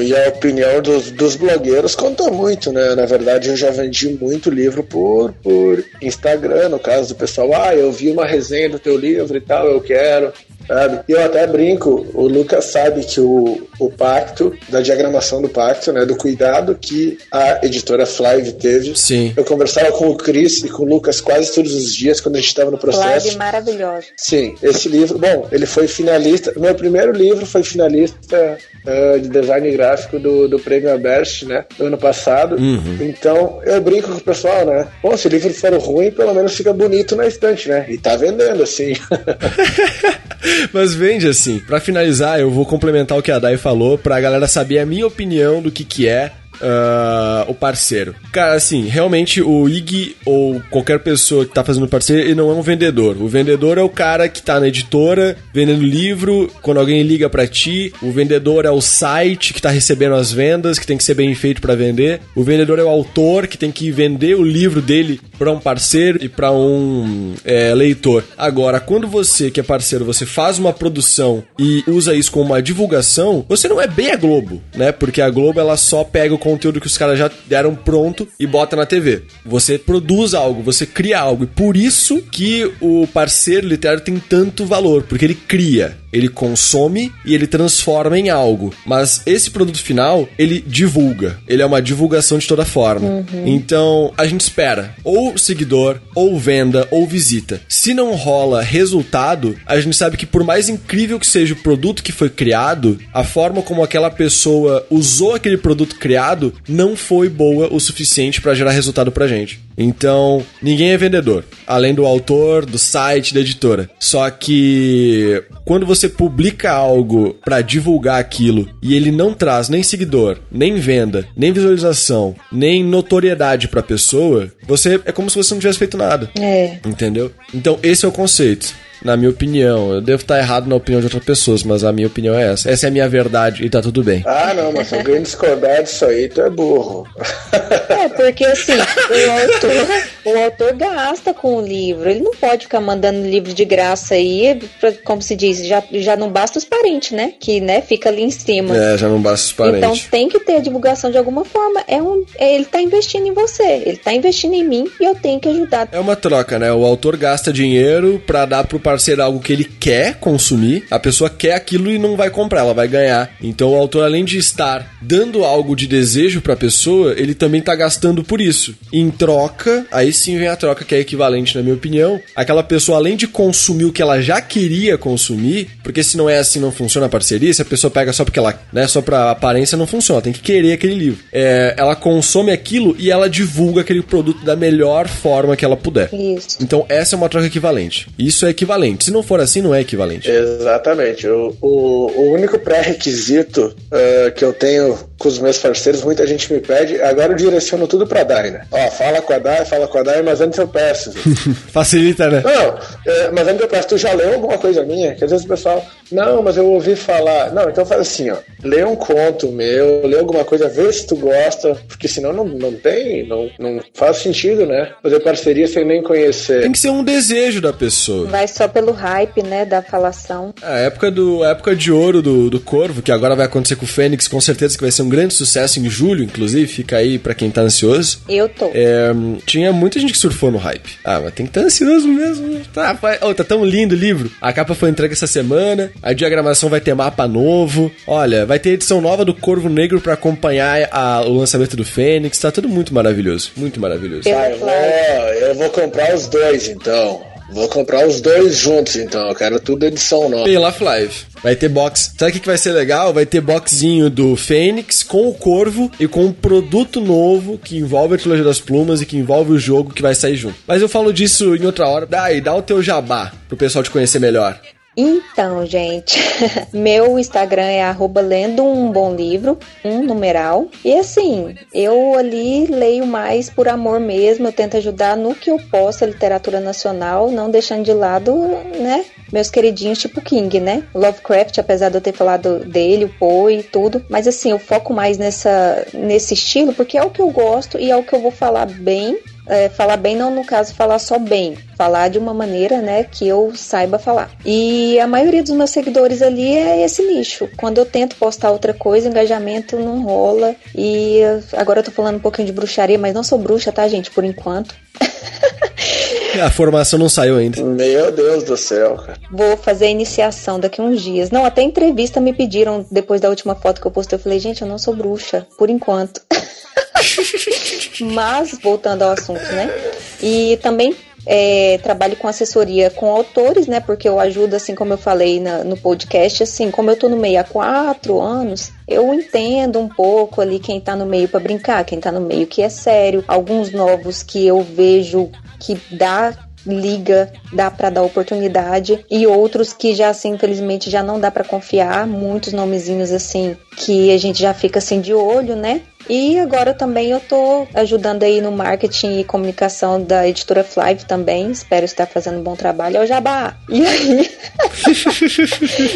S3: e a opinião dos, dos blogueiros conta muito, né? Na verdade, eu já vendi muito livro por, por Instagram, no caso do pessoal. Ah, eu vi uma resenha do teu livro e tal, eu quero. Sabe? E eu até brinco, o Lucas sabe que o, o pacto, da diagramação do pacto, né? Do cuidado que a editora Flive teve.
S1: Sim.
S3: Eu conversava com o Chris e com o Lucas quase todos os dias quando a gente estava no processo.
S2: live maravilhosa.
S3: Sim, esse livro, bom, ele foi finalista. Meu primeiro livro foi finalista eh, de design gráfico do, do Prêmio Aberst, né? Do ano passado. Então, eu brinco com o pessoal, né? Bom, se o livro for ruim, pelo menos fica bonito na estante, né? E tá vendendo, assim.
S1: Mas vende assim. Pra finalizar, eu vou complementar o que a Dai falou, pra galera saber a minha opinião do que que é ah, o parceiro? Cara, assim, realmente o IG ou qualquer pessoa que tá fazendo parceiro, ele não é um vendedor. O vendedor é o cara que tá na editora vendendo livro, quando alguém liga pra ti. O vendedor é o site que tá recebendo as vendas, que tem que ser bem feito pra vender. O vendedor é o autor que tem que vender o livro dele pra um parceiro e pra um é, leitor. Agora, quando você, que é parceiro, você faz uma produção e usa isso como uma divulgação, você não é bem a Globo, né? Porque a Globo ela só pega o conteúdo que os caras já deram pronto e bota na TV. Você produz algo, você cria algo. E por isso que o parceiro literário tem tanto valor, porque ele cria. Ele consome e ele transforma em algo. Mas esse produto final, ele divulga. Ele é uma divulgação de toda forma. Então, a gente espera ou seguidor, ou venda, ou visita. Se não rola resultado, a gente sabe que por mais incrível que seja o produto que foi criado, a forma como aquela pessoa usou aquele produto criado não foi boa o suficiente para gerar resultado pra gente. Então, ninguém é vendedor, além do autor, do site, da editora. Só que quando você publica algo pra divulgar aquilo e ele não traz nem seguidor, nem venda, nem visualização, nem notoriedade pra pessoa, você é como se você não tivesse feito nada.
S2: É.
S1: Entendeu? Então, esse é o conceito. Na minha opinião, eu devo estar errado na opinião de outras pessoas, mas a minha opinião é essa. Essa é a minha verdade e tá tudo bem.
S3: Ah, não, mas se alguém discordar disso aí, tu é burro.
S2: É, porque assim, o autor, o autor gasta com o livro. Ele não pode ficar mandando livro de graça aí, pra- como se diz, já, já não basta os parentes, né? Que né, fica ali em cima.
S1: É, já não basta os
S2: Então
S1: parentes.
S2: tem que ter a divulgação de alguma forma. É um, é- ele tá investindo em você, ele tá investindo em mim e eu tenho que ajudar.
S1: É uma troca, né? O autor gasta dinheiro pra dar pro parceiro algo que ele quer consumir. A pessoa quer aquilo e não vai comprar, ela vai ganhar. Então o autor, além de estar dando algo de desejo pra pessoa, ele também tá gastando por isso. Em troca, aí sim vem a troca que é equivalente, na minha opinião. Aquela pessoa, além de consumir o que ela já queria consumir, porque se não é assim, não funciona a parceria. Se a pessoa pega só porque ela, né, só pra aparência, não funciona. Tem que querer aquele livro. É, ela consome aquilo e ela divulga aquele produto da melhor forma que ela puder.
S2: Isso.
S1: Então essa é uma troca equivalente. Isso é equivalente. Se não for assim, não é equivalente.
S3: Exatamente. O, o, o único pré-requisito eh, que eu tenho com os meus parceiros, muita gente me pede, agora eu direciono tudo pra Dai, né? Ó, fala com a Dai, fala com a Dai, mas antes eu peço.
S1: Facilita, né?
S3: Não, é, mas antes eu peço, tu já leu alguma coisa minha? Que às vezes o pessoal, não, mas eu ouvi falar. Não, então faz assim, ó. Lê um conto meu, lê alguma coisa, vê se tu gosta, porque senão não, não tem, não, não faz sentido, né? Fazer parceria sem nem conhecer.
S1: Tem que ser um desejo da pessoa.
S2: Vai só pelo hype, né, da falação.
S1: A época, do, a época de ouro do, do Corvo, que agora vai acontecer com o Fênix, com certeza que vai ser um grande sucesso em julho, inclusive, fica aí pra quem tá ansioso.
S2: Eu tô.
S1: É, tinha muita gente que surfou no hype. Ah, mas tem que estar ansioso mesmo. Tá, vai- oh, tá tão lindo o livro. A capa foi entregue essa semana. A diagramação vai ter mapa novo. Olha, vai ter edição nova do Corvo Negro pra acompanhar a- o lançamento do Fênix. Tá tudo muito maravilhoso. Muito maravilhoso.
S3: Ah, eu, vou, eu vou comprar os dois, então. Vou comprar os dois juntos, então. Eu quero tudo edição nova.
S1: Pela Live. Vai ter box. Sabe o que, que vai ser legal? Vai ter boxzinho do Fênix com o Corvo e com um produto novo que envolve a trilogia das plumas e que envolve o jogo que vai sair junto. Mas eu falo disso em outra hora. Daí, dá o teu jabá pro pessoal te conhecer melhor.
S2: Então, gente, meu Instagram é arroba lendo um bom livro, um numeral. E assim, eu ali leio mais por amor mesmo, eu tento ajudar no que eu posso a literatura nacional, não deixando de lado, né, meus queridinhos tipo King, né? Lovecraft, apesar de eu ter falado dele, o Poe e tudo. Mas assim, eu foco mais nessa, nesse estilo, porque é o que eu gosto e é o que eu vou falar bem é, falar bem não no caso falar só bem, falar de uma maneira, né, que eu saiba falar. E a maioria dos meus seguidores ali é esse nicho. Quando eu tento postar outra coisa, engajamento não rola. E agora eu tô falando um pouquinho de bruxaria, mas não sou bruxa, tá, gente, por enquanto.
S1: A formação não saiu ainda.
S3: Meu Deus do céu, cara.
S2: Vou fazer a iniciação daqui uns dias. Não, até entrevista me pediram depois da última foto que eu postei. Eu falei, gente, eu não sou bruxa, por enquanto. Mas, voltando ao assunto, né? E também é, trabalho com assessoria com autores, né? Porque eu ajudo, assim como eu falei na- no podcast, assim, como eu tô no meio há quatro anos, eu entendo um pouco ali quem tá no meio para brincar, quem tá no meio que é sério, alguns novos que eu vejo que dá liga, dá para dar oportunidade e outros que já assim, infelizmente já não dá para confiar, muitos nomezinhos assim que a gente já fica assim de olho, né? E agora também eu tô ajudando aí no marketing e comunicação da editora Flive também. Espero estar fazendo um bom trabalho. É o Jabá. E aí?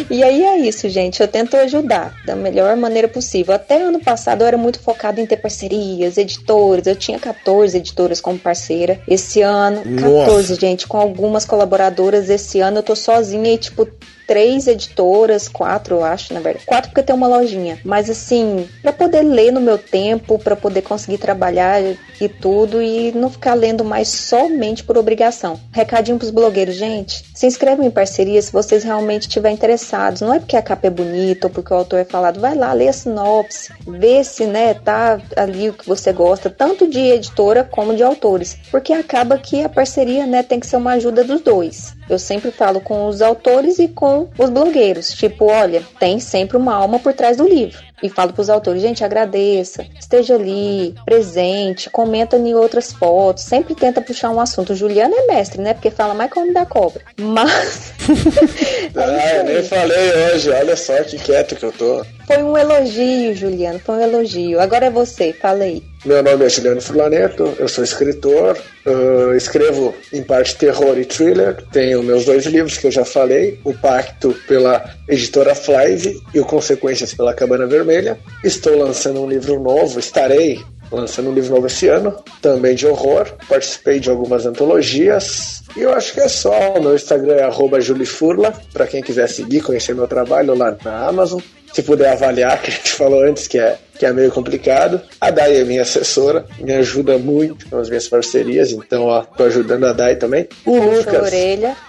S2: e aí é isso, gente. Eu tento ajudar da melhor maneira possível. Até ano passado eu era muito focado em ter parcerias, editores. Eu tinha 14 editoras como parceira. Esse ano, 14,
S1: Nossa.
S2: gente, com algumas colaboradoras. Esse ano eu tô sozinha e, tipo, três editoras, quatro, eu acho, na verdade. Quatro porque tem uma lojinha. Mas assim, para poder ler no meu tempo, para poder conseguir trabalhar e tudo e não ficar lendo mais somente por obrigação. Recadinho pros blogueiros, gente. Se inscrevam em parceria se vocês realmente estiverem interessados. Não é porque a capa é bonita ou porque o autor é falado, vai lá, lê a sinopse, vê se, né, tá ali o que você gosta, tanto de editora como de autores. Porque acaba que a parceria, né, tem que ser uma ajuda dos dois. Eu sempre falo com os autores e com os blogueiros. Tipo, olha, tem sempre uma alma por trás do livro. E falo pros autores, gente, agradeça, esteja ali, presente, comenta em outras fotos, sempre tenta puxar um assunto. O Juliano é mestre, né? Porque fala mais como da cobra. Mas.
S3: Ah, eu nem falei hoje, olha só que quieto que eu tô.
S2: Foi um elogio, Juliano, foi um elogio. Agora é você, fala aí.
S3: Meu nome é Juliano Furlaneto, eu sou escritor, uh, escrevo em parte terror e thriller, tenho meus dois livros que eu já falei, O Pacto pela editora Flive e o Consequências pela Cabana Vermelha. Estou lançando um livro novo, estarei lançando um livro novo esse ano, também de horror. Participei de algumas antologias. E eu acho que é só. O meu Instagram é arroba julifurla, para quem quiser seguir, conhecer meu trabalho lá na Amazon. Se puder avaliar, que a gente falou antes, que é, que é meio complicado. A Dai é minha assessora, me ajuda muito com as minhas parcerias, então ó, tô ajudando a Dai também. O Lucas.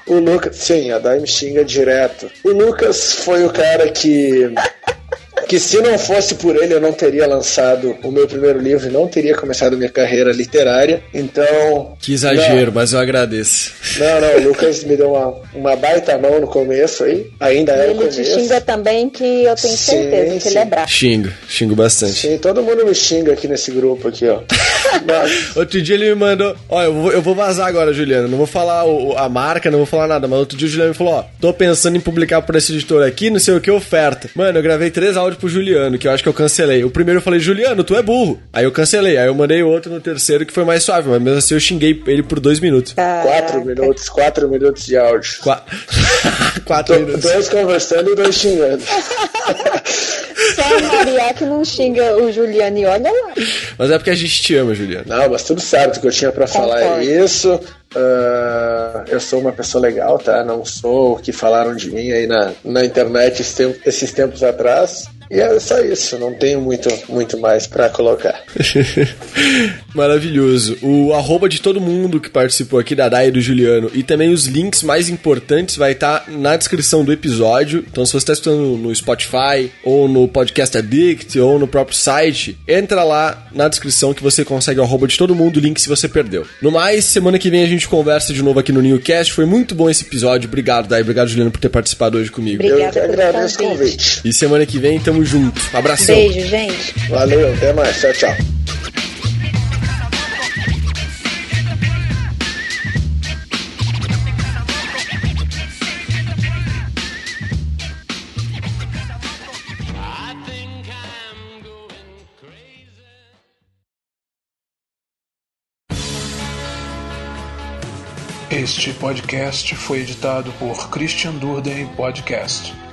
S3: O Lucas, sim, a Dai me xinga direto. O Lucas foi o cara que. Que se não fosse por ele, eu não teria lançado o meu primeiro livro, e não teria começado minha carreira literária. Então.
S1: Que exagero, mas eu agradeço.
S3: Não, não, o Lucas me deu uma, uma baita mão no começo aí. Ainda é o
S2: Ele te
S3: começo.
S2: xinga também, que eu tenho
S3: Sim,
S2: certeza que
S3: sim.
S2: ele é bravo.
S1: Xingo, xingo bastante.
S3: Sim, todo mundo me xinga aqui nesse grupo aqui, ó. Mas,
S1: Outro dia ele me mandou. Ó, eu vou, eu vou vazar agora, Juliano. Não vou falar o- a marca, não vou falar nada. Mas outro dia o Juliano me falou: Ó, tô pensando em publicar por esse editor aqui, não sei o que, oferta. Mano, eu gravei três áudios pro Juliano, que eu acho que eu cancelei. O primeiro eu falei: Juliano, tu é burro. Aí eu cancelei. Aí eu mandei outro no terceiro que foi mais suave. Mas mesmo assim eu xinguei ele por dois minutos.
S3: quatro minutos, quatro minutos de áudio.
S1: Qua... Quatro minutos.
S3: Dois conversando e dois xingando.
S2: Só a Maria que não xinga o Juliano e olha lá.
S1: Mas é porque a gente te ama, Juliano.
S3: Não, mas tudo certo. O que eu tinha pra falar é isso. Ah, eu sou uma pessoa legal, tá? Não sou o que falaram de mim aí na, na internet esse tempo- esses tempos atrás. E é só isso. Não tenho muito, muito mais pra colocar.
S1: Maravilhoso. O arroba de todo mundo que participou aqui da Dai e do Juliano e também os links mais importantes vai estar na descrição do episódio. Então, se você está escutando no Spotify, ou no Podcast Addict, ou no próprio site, entra lá na descrição que você consegue o arroba de todo mundo, o link se você perdeu. No mais, semana que vem a gente conversa de novo aqui no Newcast. Foi muito bom esse episódio. Obrigado, Dai. Obrigado, Juliano, por ter participado hoje comigo.
S3: eu
S2: Obrigada
S3: que
S2: pelo
S3: agradeço o
S2: convite.
S3: convite.
S1: E semana que vem, tamo junto. Abração.
S2: Beijo, gente.
S3: Valeu, até mais. Tchau, tchau.
S5: Este podcast foi editado por Christian Durden Podcast.